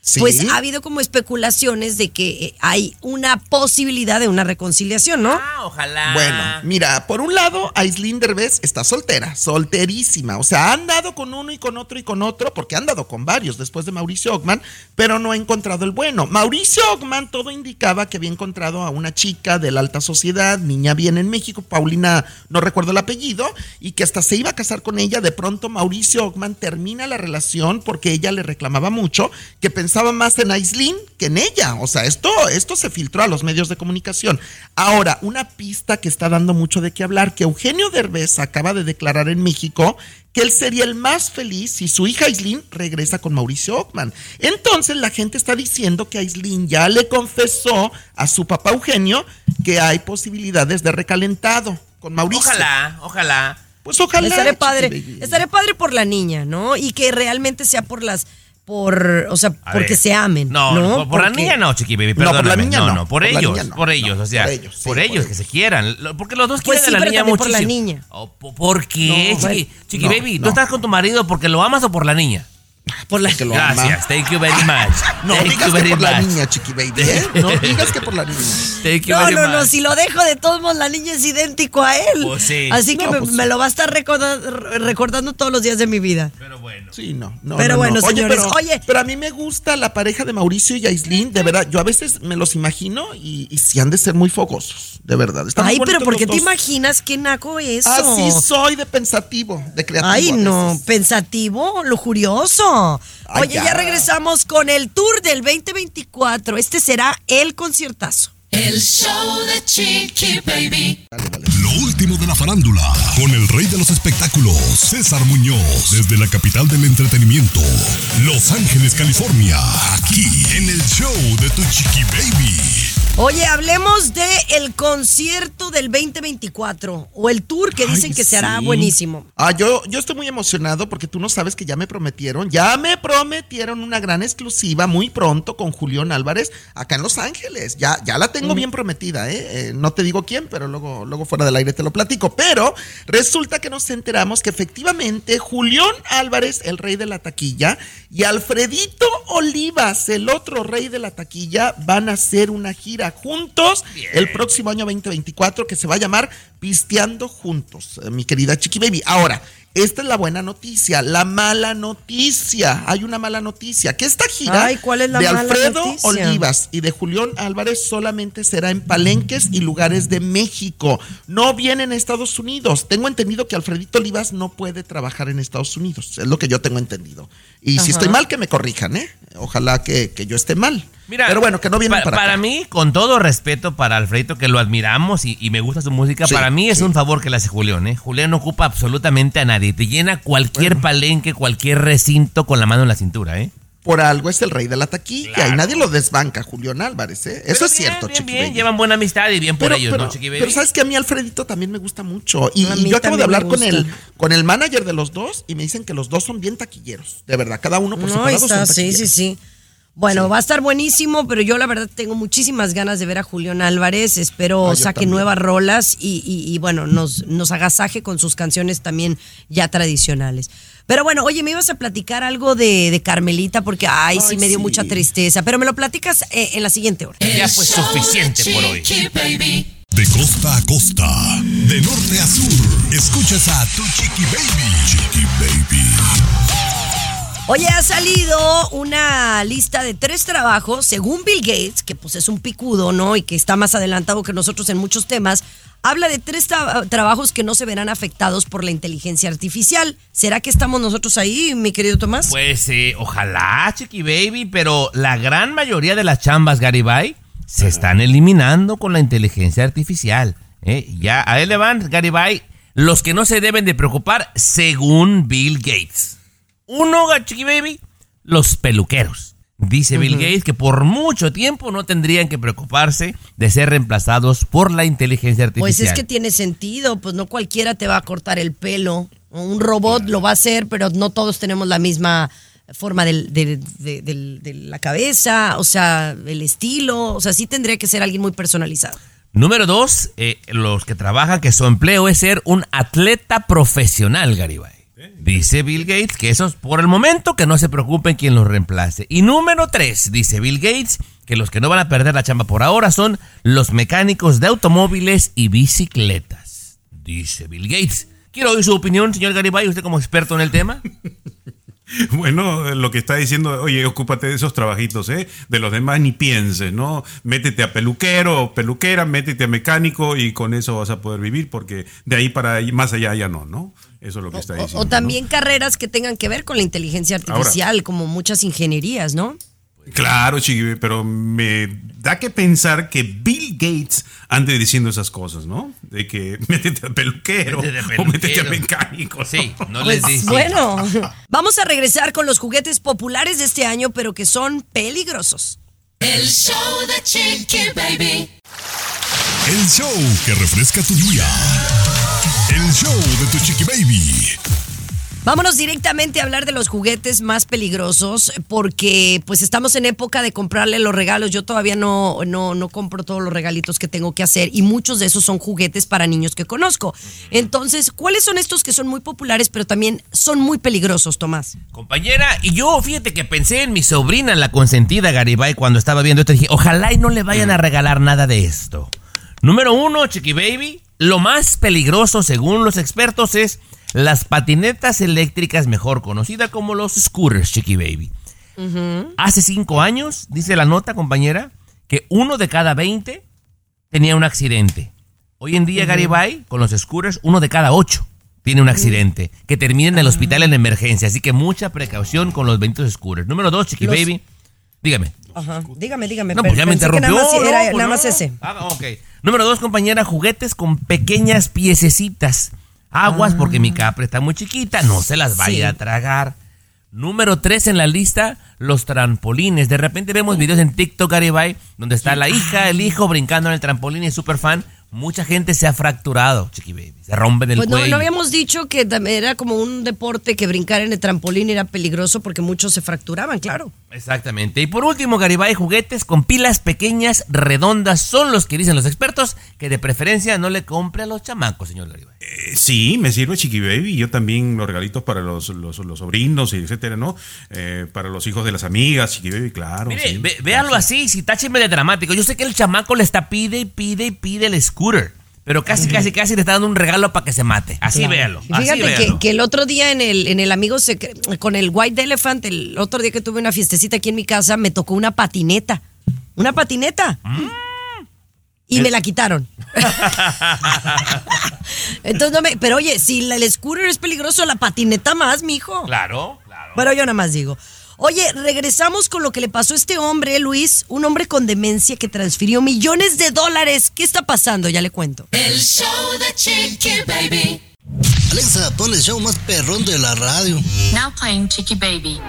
Sí. Pues ha habido como especulaciones de que eh, hay una posibilidad de una reconciliación, ¿no? Ah, ojalá. Bueno, mira, por un lado, Aislinn Derbez está soltera, solterísima. O sea, ha andado con uno y con otro y con otro, porque ha andado con varios después de Mauricio Ockman, pero no ha encontrado el bueno. Mauricio Ockman todo indicaba que había encontrado a una chica de la alta sociedad, niña bien en México, Paulina, no recuerdo el apellido, y que hasta se iba a casar con ella. De pronto, Mauricio Ockman termina la relación porque ella le reclamaba mucho, que pensaba más en Aislinn que en ella. O sea, esto, esto se filtró a los medios de comunicación. Ahora, una pista que está dando mucho de qué hablar, que Eugenio Derbez acaba de declarar en México que él sería el más feliz si su hija Aislinn regresa con Mauricio Ockman. Entonces la gente está diciendo que Aislinn ya le confesó a su papá Eugenio que hay posibilidades de recalentado con Mauricio. Ojalá, ojalá. Pues ojalá. Estaré padre. Estaré padre por la niña, ¿no? Y que realmente sea por las. Por. O sea, A porque ver. se amen. No, No, por, por la niña no, Chiqui Baby, No, por la perdóname. niña no, no, no, por, por ellos, niña no. por ellos, No, o sea, por ellos, sí, por por ellos, que se quieran. Lo- Porque los dos Pues quieren sí, a la niña también por la muchísimo. niña. Oh, po- ¿Por qué, No, Chiqui, Chiqui no, Baby? ¿Tú no. estás con tu marido porque lo amas o por la niña? Por la Que. Gracias, thank you very much. No thank digas you que very por la much. niña, chiqui baby, ¿eh? No digas que por la niña. Thank you No, very no, no, much. si lo dejo de todos modos, la niña es idéntico a él. Pues sí. Así que No, me, pues me sí. lo va a estar recorda- recordando todos los días de mi vida. Pero bueno. Sí, no, no. Pero no, bueno, no. Oye, señores, pero, oye. pero a mí me gusta la pareja de Mauricio y Aislinn, de verdad. Yo a veces me los imagino y, y sí han de ser muy fogosos, de verdad. Están Ay, pero ¿por qué te imaginas qué naco eso? Así soy de pensativo, de creativo. Ay, no, pensativo, lujurioso. Ay, Oye, ya. ya. regresamos con el tour del 2024. Este será el conciertazo. El show de Chiqui Baby. Lo último de la farándula, con el rey de los espectáculos, César Muñoz, desde la capital del entretenimiento, Los Ángeles, California, aquí en el show de Tu Chiqui Baby. Oye, hablemos de el concierto del 2024 o el tour que dicen Ay, que se hará sí. buenísimo. Ah, yo, yo estoy muy emocionado porque tú no sabes que ya me prometieron, ya me prometieron una gran exclusiva muy pronto con Julián Álvarez acá en Los Ángeles. Ya, ya la tengo bien prometida, ¿eh? Eh, No te digo quién, pero luego, luego fuera del aire te lo platico. Pero resulta que nos enteramos que efectivamente Julián Álvarez, el rey de la taquilla, y Alfredito Olivas, el otro rey de la taquilla, van a hacer una gira juntos el próximo año 2024 que se va a llamar Pisteando Juntos, eh, mi querida Chiqui Baby. Ahora, esta es la buena noticia, la mala noticia. Hay una mala noticia, que esta gira Ay, ¿cuál es la de mala Alfredo noticia? Olivas y de Julián Álvarez solamente será en palenques y lugares de México. No vienen a Estados Unidos. Tengo entendido que Alfredito Olivas no puede trabajar en Estados Unidos. Es lo que yo tengo entendido. Y si estoy mal, que me corrijan, ¿eh? Ojalá que, que yo esté mal. Mira, Pero bueno, que no vienen pa- para, para acá. mí, con todo respeto para Alfredito, que lo admiramos y, y me gusta su música, Sí, para mí es sí. un favor que le hace Julián, ¿eh? Julián no ocupa absolutamente a nadie. Te llena cualquier palenque, cualquier recinto con la mano en la cintura, ¿eh? Por algo es el rey de la taquilla Claro. y nadie lo desbanca, Julián Álvarez, ¿eh? Eso Pero es bien, cierto, bien, Chiqui bien, Baby. llevan buena amistad y bien por pero, ellos, pero- ¿no, Chiqui Baby? pero sabes que a mí Alfredito también me gusta mucho. Y, y yo acabo de hablar con el, con el manager de los dos y me dicen que los dos son bien taquilleros. De verdad, cada uno por No, separado está, son sí, sí, sí. Bueno, va a estar buenísimo, pero yo la verdad tengo muchísimas ganas de ver a Julián Álvarez. Espero Ah, saque también. nuevas rolas y, y- y, bueno, nos, nos agasaje con sus canciones también ya tradicionales. Pero bueno, oye, me ibas a platicar algo de, de Carmelita porque, ay, sí me dio sí. mucha tristeza, pero me lo platicas eh, en la siguiente hora. Ya fue suficiente por hoy. De costa a costa, de norte a sur, escuchas a Tu Chiqui Baby. Chiqui Baby. Oye, ha salido una lista de tres trabajos, según Bill Gates, que pues es un picudo, ¿no? Y que está más adelantado que nosotros en muchos temas. Habla de tres tra- trabajos que no se verán afectados por la inteligencia artificial. ¿Será que estamos nosotros ahí, mi querido Tomás? Pues eh, ojalá, Chiqui Baby, pero la gran mayoría de las chambas, Garibay, se están eliminando con la inteligencia artificial. ¿eh? Ya a él le van, Garibay, los que no se deben de preocupar según Bill Gates. Uno, Chiqui Baby, los peluqueros. Dice Bill Gates que por mucho tiempo no tendrían que preocuparse de ser reemplazados por la inteligencia artificial. Pues es que tiene sentido, pues no cualquiera te va a cortar el pelo. Un robot lo va a hacer, pero no todos tenemos la misma forma del- de la cabeza, o sea, el estilo, o sea, sí tendría que ser alguien muy personalizado. Número dos, eh, los que trabajan que su empleo es ser un atleta profesional, Garibay. Dice Bill Gates que esos por el momento que no se preocupen quien los reemplace. Y número tres, dice Bill Gates que los que no van a perder la chamba por ahora son los mecánicos de automóviles y bicicletas. Dice Bill Gates. Quiero oír su opinión, señor Garibay, usted como experto en el tema. Bueno, lo que está diciendo, oye, ocúpate de esos trabajitos, ¿eh? De los demás ni pienses, ¿no? Métete a peluquero peluquera, métete a mecánico y con eso vas a poder vivir porque de ahí para ahí, más allá ya no, ¿no? Eso es lo que está O, diciendo. o también carreras que tengan que ver con la inteligencia artificial, como muchas ingenierías, ¿no? Claro, Chiqui, pero me da que pensar que Bill Gates ande diciendo esas cosas, ¿no? De que métete a peluquero, Métete a o métete a mecánico. Sí, no Pues, les dice. bueno, vamos a regresar con los juguetes populares de este año, pero que son peligrosos. El show de Chiqui Baby. El show que refresca tu día. El show de Tu Chiqui Baby. Vámonos directamente a hablar de los juguetes más peligrosos porque pues estamos en época de comprarle los regalos. Yo todavía no, no, no compro todos los regalitos que tengo que hacer y muchos de esos son juguetes para niños que conozco. Entonces, ¿cuáles son estos que son muy populares pero también son muy peligrosos, Tomás? Compañera, y yo fíjate que pensé en mi sobrina, la consentida Garibay, cuando estaba viendo esto. Dije, ojalá y no le vayan a regalar nada de esto. Número uno, Chiqui Baby. Lo más peligroso, según los expertos, es las patinetas eléctricas, mejor conocida como los scooters, Chiqui Baby. Hace cinco años, dice la nota, compañera, que uno de cada 20 tenía un accidente. Hoy en día, Garibay, con los scooters, uno de cada ocho tiene un accidente que termina en el hospital en emergencia. Así que mucha precaución con los benditos scooters. Número dos, Chiqui Los- Baby. Dígame. Ajá. Dígame, dígame. No, pues ya me interrumpió. Nada más, era- no, pues nada no. más ese. Ah, ok. Número dos, compañera, juguetes con pequeñas piececitas. Aguas porque mi capra está muy chiquita, no se las vaya Sí. a tragar. Número tres en la lista, los trampolines. De repente vemos videos en TikTok, Garibay, donde está la hija, el hijo brincando en el trampolín y es súper fan. Mucha gente se ha fracturado, chiqui baby. Se rompen el Pues no, cuello. no habíamos dicho que también era como un deporte que brincar en el trampolín era peligroso porque muchos se fracturaban, claro. Exactamente. Y por último, Garibay, juguetes con pilas pequeñas, redondas, son los que dicen los expertos que de preferencia no le compre a los chamacos, señor Garibay. Eh, Sí, me sirve Chiqui Baby. Yo también los regalitos para los, los, los sobrinos, y etcétera, ¿no? Eh, para los hijos de las amigas, Chiqui Baby, claro. Mire, sí. ve- véalo así, si tácheme de dramático. Yo sé que el chamaco le está pide y pide y pide el scooter. Pero casi, casi, casi le está dando un regalo para que se mate. Así Claro. véalo. Y Fíjate que, véalo. que el otro día en el, en el amigo Secre- con el White Elephant, el otro día que tuve una fiestecita aquí en mi casa, me tocó una patineta. Una patineta. Mm. Y me la quitaron. Entonces no me. Pero oye, si el scooter es peligroso, la patineta más, mijo. Claro, claro. Pero yo nada más digo. Oye, regresamos con lo que le pasó a este hombre, Luis, un hombre con demencia que transfirió millones de dólares. ¿Qué está pasando? Ya le cuento. El show de Chiqui Baby. Alexa, pon el show más perrón de la radio. Now playing Chicky Baby.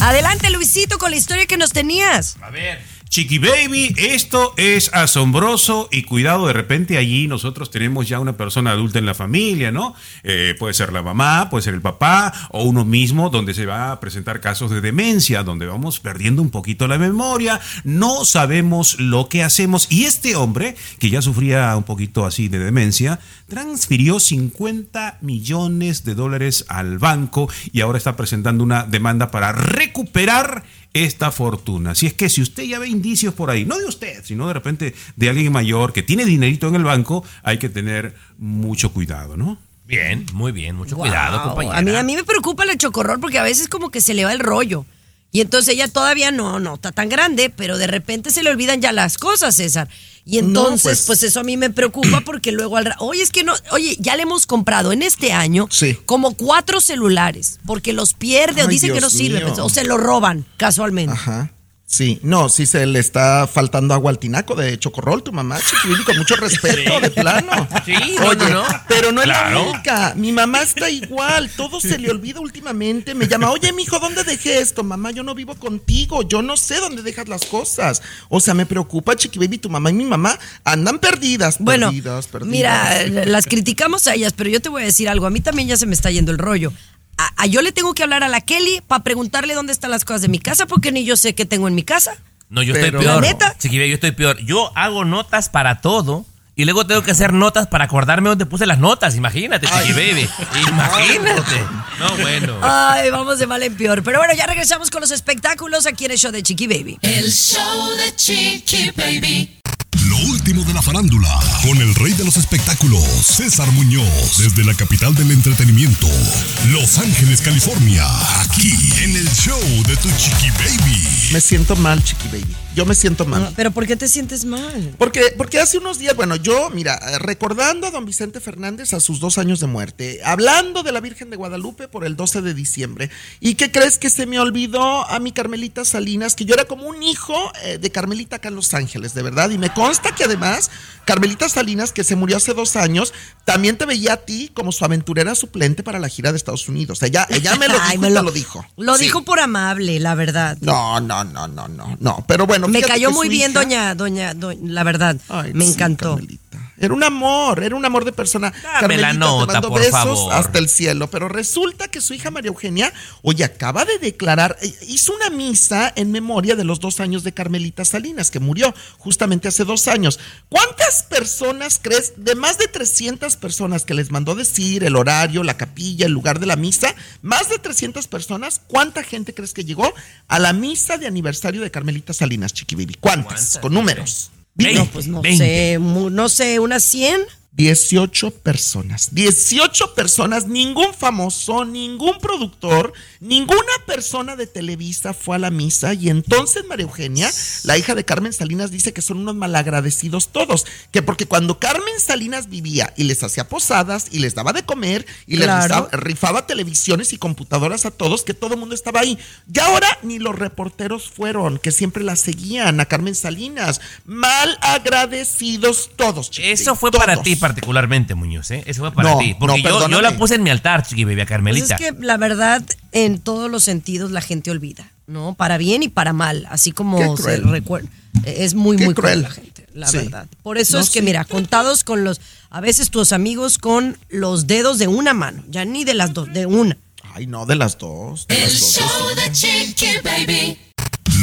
Adelante, Luisito, con la historia que nos tenías. A ver. Chiqui Baby, esto es asombroso y cuidado, de repente allí nosotros tenemos ya una persona adulta en la familia, ¿no? Eh, puede ser la mamá, puede ser el papá o uno mismo donde se va a presentar casos de demencia, donde vamos perdiendo un poquito la memoria, no sabemos lo que hacemos y este hombre, que ya sufría un poquito así de demencia, transfirió 50 millones de dólares al banco y ahora está presentando una demanda para recuperar esta fortuna. Si es que si usted ya ve indicios por ahí, no de usted, sino de repente de alguien mayor que tiene dinerito en el banco, hay que tener mucho cuidado, ¿no? Bien, muy bien, mucho cuidado, Wow. compañera. A mí, a mí me preocupa la chocorrol porque a veces como que se le va el rollo. Y entonces ella todavía no, no está tan grande, pero de repente se le olvidan ya las cosas, César. Y entonces, pues- pues, eso a mí me preocupa porque luego al Oye, es que no, oye, ya le hemos comprado en este año Sí. como cuatro celulares, porque los pierde o Ay, dice que no Dios sirven, pues, o se lo roban casualmente. Ajá. Sí, no, sí se le está faltando agua al tinaco de Chocorrol, tu mamá, chiquilín, con mucho respeto, de plano. Sí, Oye, no, no. pero no es Claro. la única. Mi mamá está igual, todo se le olvida últimamente. Me llama, oye, mijo, ¿dónde dejé esto? Mamá, yo no vivo contigo, yo no sé dónde dejas las cosas. O sea, me preocupa, Chiqui Baby, tu mamá y mi mamá andan perdidas, Bueno, perdidas, perdidas. mira, las criticamos a ellas, pero yo te voy a decir algo. A mí también ya se me está yendo el rollo. A, a yo le tengo que hablar a la Kelly para preguntarle dónde están las cosas de mi casa, porque ni yo sé qué tengo en mi casa. No, yo Pero- estoy peor. ¿La neta? Chiqui Baby, yo estoy peor. Yo hago notas para todo. Y luego tengo que hacer notas para acordarme dónde puse las notas. Imagínate, Chiqui Baby. Imagínate. No, bueno. Ay, vamos de mal en peor. Pero bueno, ya regresamos con los espectáculos aquí en el show de Chiqui Baby. El show de Chiqui Baby. Último de la farándula, con el rey de los espectáculos, César Muñoz, desde la capital del entretenimiento, Los Ángeles, California, aquí en el show de tu chiqui baby. Me siento mal, Chiqui Baby. Yo me siento mal. Pero ¿por qué te sientes mal? Porque, porque hace unos días, bueno, yo, mira, recordando a don Vicente Fernández a sus dos años de muerte, hablando de la Virgen de Guadalupe por el 12 de diciembre, ¿y qué crees que se me olvidó a mi Carmelita Salinas? Que yo era como un hijo eh, de Carmelita acá en Los Ángeles, de verdad, y me consta que además, Carmelita Salinas, que se murió hace dos años, también te veía a ti como su aventurera suplente para la gira de Estados Unidos. Ella, ella me lo dijo Ay, y me te lo- dijo. Lo Sí. dijo por amable, la verdad. No, no, no, no, no, no. Pero bueno, me cayó muy bien, hija- doña, doña, doña, la verdad. Ay, me sí, encantó. Carmelita. Era un amor, era un amor de persona. Dame la te nota, mando por besos favor. hasta el cielo. Pero resulta que su hija María Eugenia, oye, acaba de declarar, eh, hizo una misa en memoria de los dos años de Carmelita Salinas, que murió justamente hace dos años. ¿Cuántas personas crees, de más de 300 personas que les mandó decir el horario, la capilla, el lugar de la misa, más de 300 personas, ¿cuánta gente crees que llegó a la misa de aniversario de Carmelita Salinas, Chiqui Baby? ¿Cuántas? Con números. No, pues no sé, mu- no sé, unas 100. 18 personas. 18 personas, ningún famoso, ningún productor, ninguna persona de Televisa fue a la misa. Y entonces María Eugenia, la hija de Carmen Salinas, dice que son unos malagradecidos todos. Que porque cuando Carmen Salinas vivía y les hacía posadas y les daba de comer y les rifaba, rifaba televisiones y computadoras a todos, que todo el mundo estaba ahí. Y ahora ni los reporteros fueron, que siempre la seguían a Carmen Salinas. Mal agradecidos todos. Eso fue para ti particularmente, Muñoz, ¿eh? Eso fue para No, ti. Porque no, yo, yo la puse en mi altar, chiqui baby, a Pues Carmelita. es que la verdad, en todos los sentidos la gente olvida, ¿no? Para bien y para mal, así como se recuerda. Es muy, Qué muy cruel cruel. la gente, la Sí. verdad. Por eso No, es que, sí. mira, contados con los, a veces tus amigos con los dedos de una mano, ya ni de las dos, de una. Ay, no, de las dos. de El las dos. show de Chiqui Baby.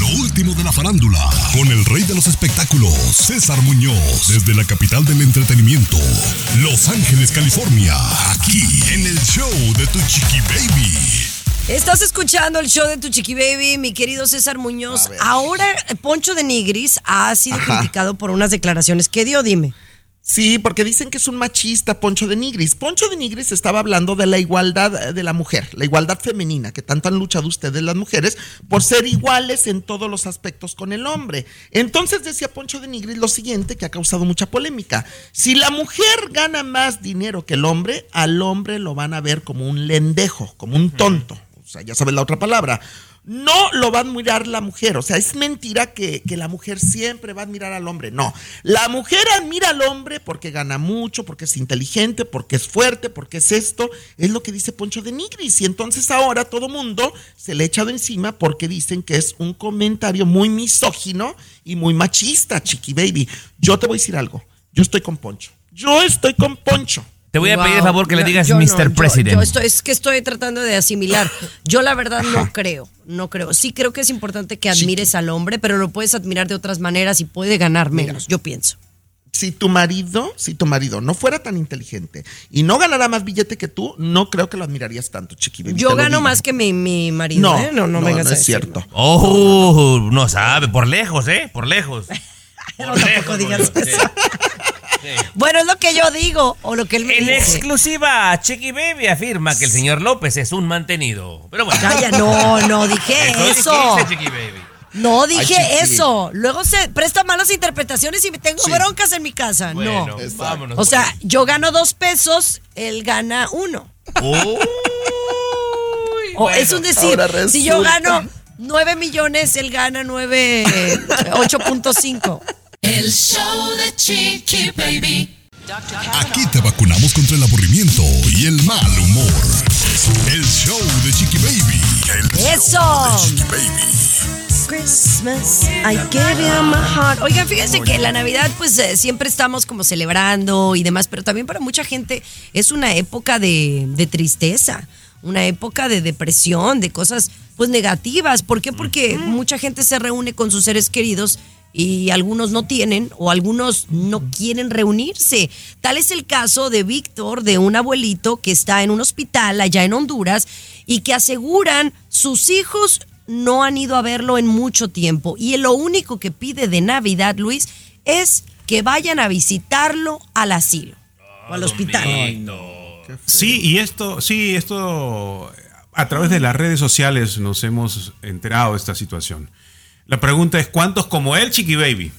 Lo último de la farándula, con el rey de los espectáculos, César Muñoz, desde la capital del entretenimiento, Los Ángeles, California, aquí en el show de Tu Chiqui Baby. Estás escuchando el show de tu chiqui baby, mi querido César Muñoz. Ahora eh, Poncho de Nigris ha sido Ajá. criticado por unas declaraciones que dio, dime. Sí, porque dicen que es un machista, Poncho de Nigris. Poncho de Nigris estaba hablando de la igualdad de la mujer, la igualdad femenina, que tanto han luchado ustedes las mujeres por ser iguales en todos los aspectos con el hombre. Entonces decía Poncho de Nigris lo siguiente, que ha causado mucha polémica. Si la mujer gana más dinero que el hombre, al hombre lo van a ver como un lendejo, como un tonto. O sea, ya sabes la otra palabra. No lo va a admirar la mujer. O sea, es mentira que, que la mujer siempre va a admirar al hombre. No. La mujer admira al hombre porque gana mucho, porque es inteligente, porque es fuerte, porque es esto. Es lo que dice Poncho de Nigris. Y entonces ahora todo mundo se le ha echado encima porque dicen que es un comentario muy misógino y muy machista, Chiqui Baby. Yo te voy a decir algo. Yo estoy con Poncho. Yo estoy con Poncho. Te voy a pedir el Wow. favor que le digas yo no, Mr. yo- President. Yo, estoy, es que estoy tratando de asimilar. Yo la verdad no creo, no creo. Sí creo que es importante que admires al hombre, pero lo puedes admirar de otras maneras y puede ganar menos, yo pienso. si tu marido, si tu marido no fuera tan inteligente y no ganara más billete que tú, no creo que lo admirarías tanto, Chiqui Baby, Yo gano más que mi, mi marido, No, ¿eh? No, no, no, vengas no a es cierto. Oh, no sabe, por lejos, ¿eh? Por lejos. No, tampoco digas Bueno, es lo que yo digo o lo que él me En dice. exclusiva, Chiqui Baby afirma que el señor López es un mantenido. Pero bueno. Calla, no, no dije Eso eso. dijiste, Chiqui Baby. No dije Ay, eso. Luego se presta malas interpretaciones y tengo Sí. broncas en mi casa. Bueno, no. vámonos. O sea, yo gano dos pesos, él gana uno. Uy, O bueno. es un decir, si yo gano 9 millones, él gana 9, eh, 8.5. El show de Chiqui Baby. Aquí te vacunamos contra el aburrimiento y el mal humor. El show de Chiqui Baby. El show ¡Eso! de Chiqui Baby. Christmas, I gave you my heart. Oigan, fíjense que la Navidad, pues eh, siempre estamos como celebrando y demás, pero también para mucha gente es una época de, de tristeza, una época de depresión, de cosas pues negativas. ¿Por qué? Porque mucha gente se reúne con sus seres queridos y algunos no tienen o algunos no quieren reunirse. Tal es el caso de Víctor, de un abuelito que está en un hospital allá en Honduras y que aseguran sus hijos no han ido a verlo en mucho tiempo y lo único que pide de Navidad, Luis, es que vayan a visitarlo al asilo o al hospital. Sí, y esto, sí, esto a través de las redes sociales nos hemos enterado de esta situación. La pregunta es ¿cuántos como él, Chiqui Baby?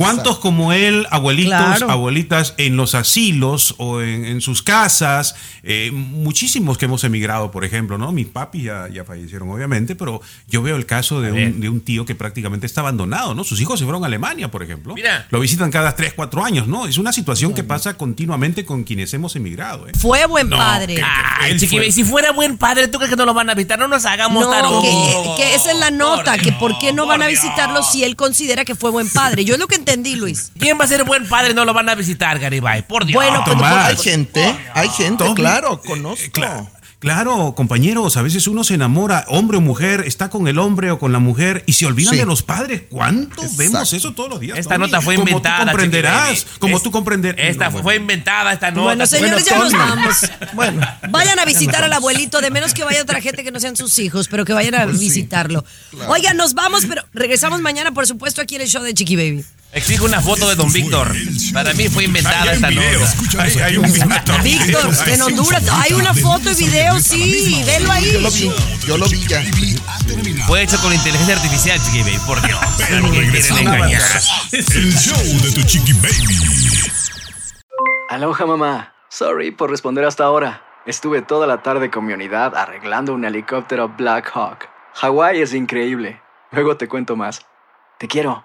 ¿Cuántos como él, abuelitos, Claro. abuelitas, en los asilos o en, en sus casas? Eh, muchísimos que hemos emigrado, por ejemplo, ¿no? Mis papis ya, ya fallecieron, obviamente, pero yo veo el caso de un, de un tío que prácticamente está abandonado, ¿no? Sus hijos se fueron a Alemania, por ejemplo. Mira. Lo visitan cada 3, 4 años, ¿no? Es una situación que pasa continuamente con quienes hemos emigrado, ¿eh? Fue buen No, padre. que- Ay, fue- Baby, si fuera buen padre, ¿tú crees que no lo van a visitar? No nos hagamos No, que, que esa es la nota, Por que por qué no van a visitarlo si él considera que fue buen padre. Yo es lo que entendí Luis. ¿Quién va a ser buen padre? No lo van a visitar, Garibay. Por Dios. Bueno, pues, Tomás, hay gente, hay gente, Tommy, claro, eh, conozco. eh, cla- Claro, compañeros, a veces uno se enamora, hombre o mujer, está con el hombre o con la mujer y se olvidan Sí. de los padres. ¿Cuánto Exacto. vemos eso todos los días? Esta Tommy? nota fue Como inventada. Tú comprenderás, como Es- tú comprenderás. Esta fue inventada, esta nota. Bueno, señores, ya nos vamos. Bueno, Vayan a visitar al abuelito, de menos que vaya otra gente que no sean sus hijos, pero que vayan a Pues sí, visitarlo. Oigan, nos vamos, pero regresamos mañana, por supuesto, aquí en el show de Chiqui Baby. Exijo una foto de Don Víctor. Para mí fue inventada esta nota. Hay- hay un video. Spotify. Víctor, en Honduras hay una foto y video, sí, velo ahí. yo lo vi, yo lo vi ya. Fue hecho con inteligencia artificial, Chiqui Baby, por Dios. Pero. El show de tu chiqui baby. Aloha mamá. Sorry por responder hasta ahora. Estuve toda la tarde con mi unidad arreglando un helicóptero Black Hawk. Hawái es increíble. Luego te cuento más. Te quiero.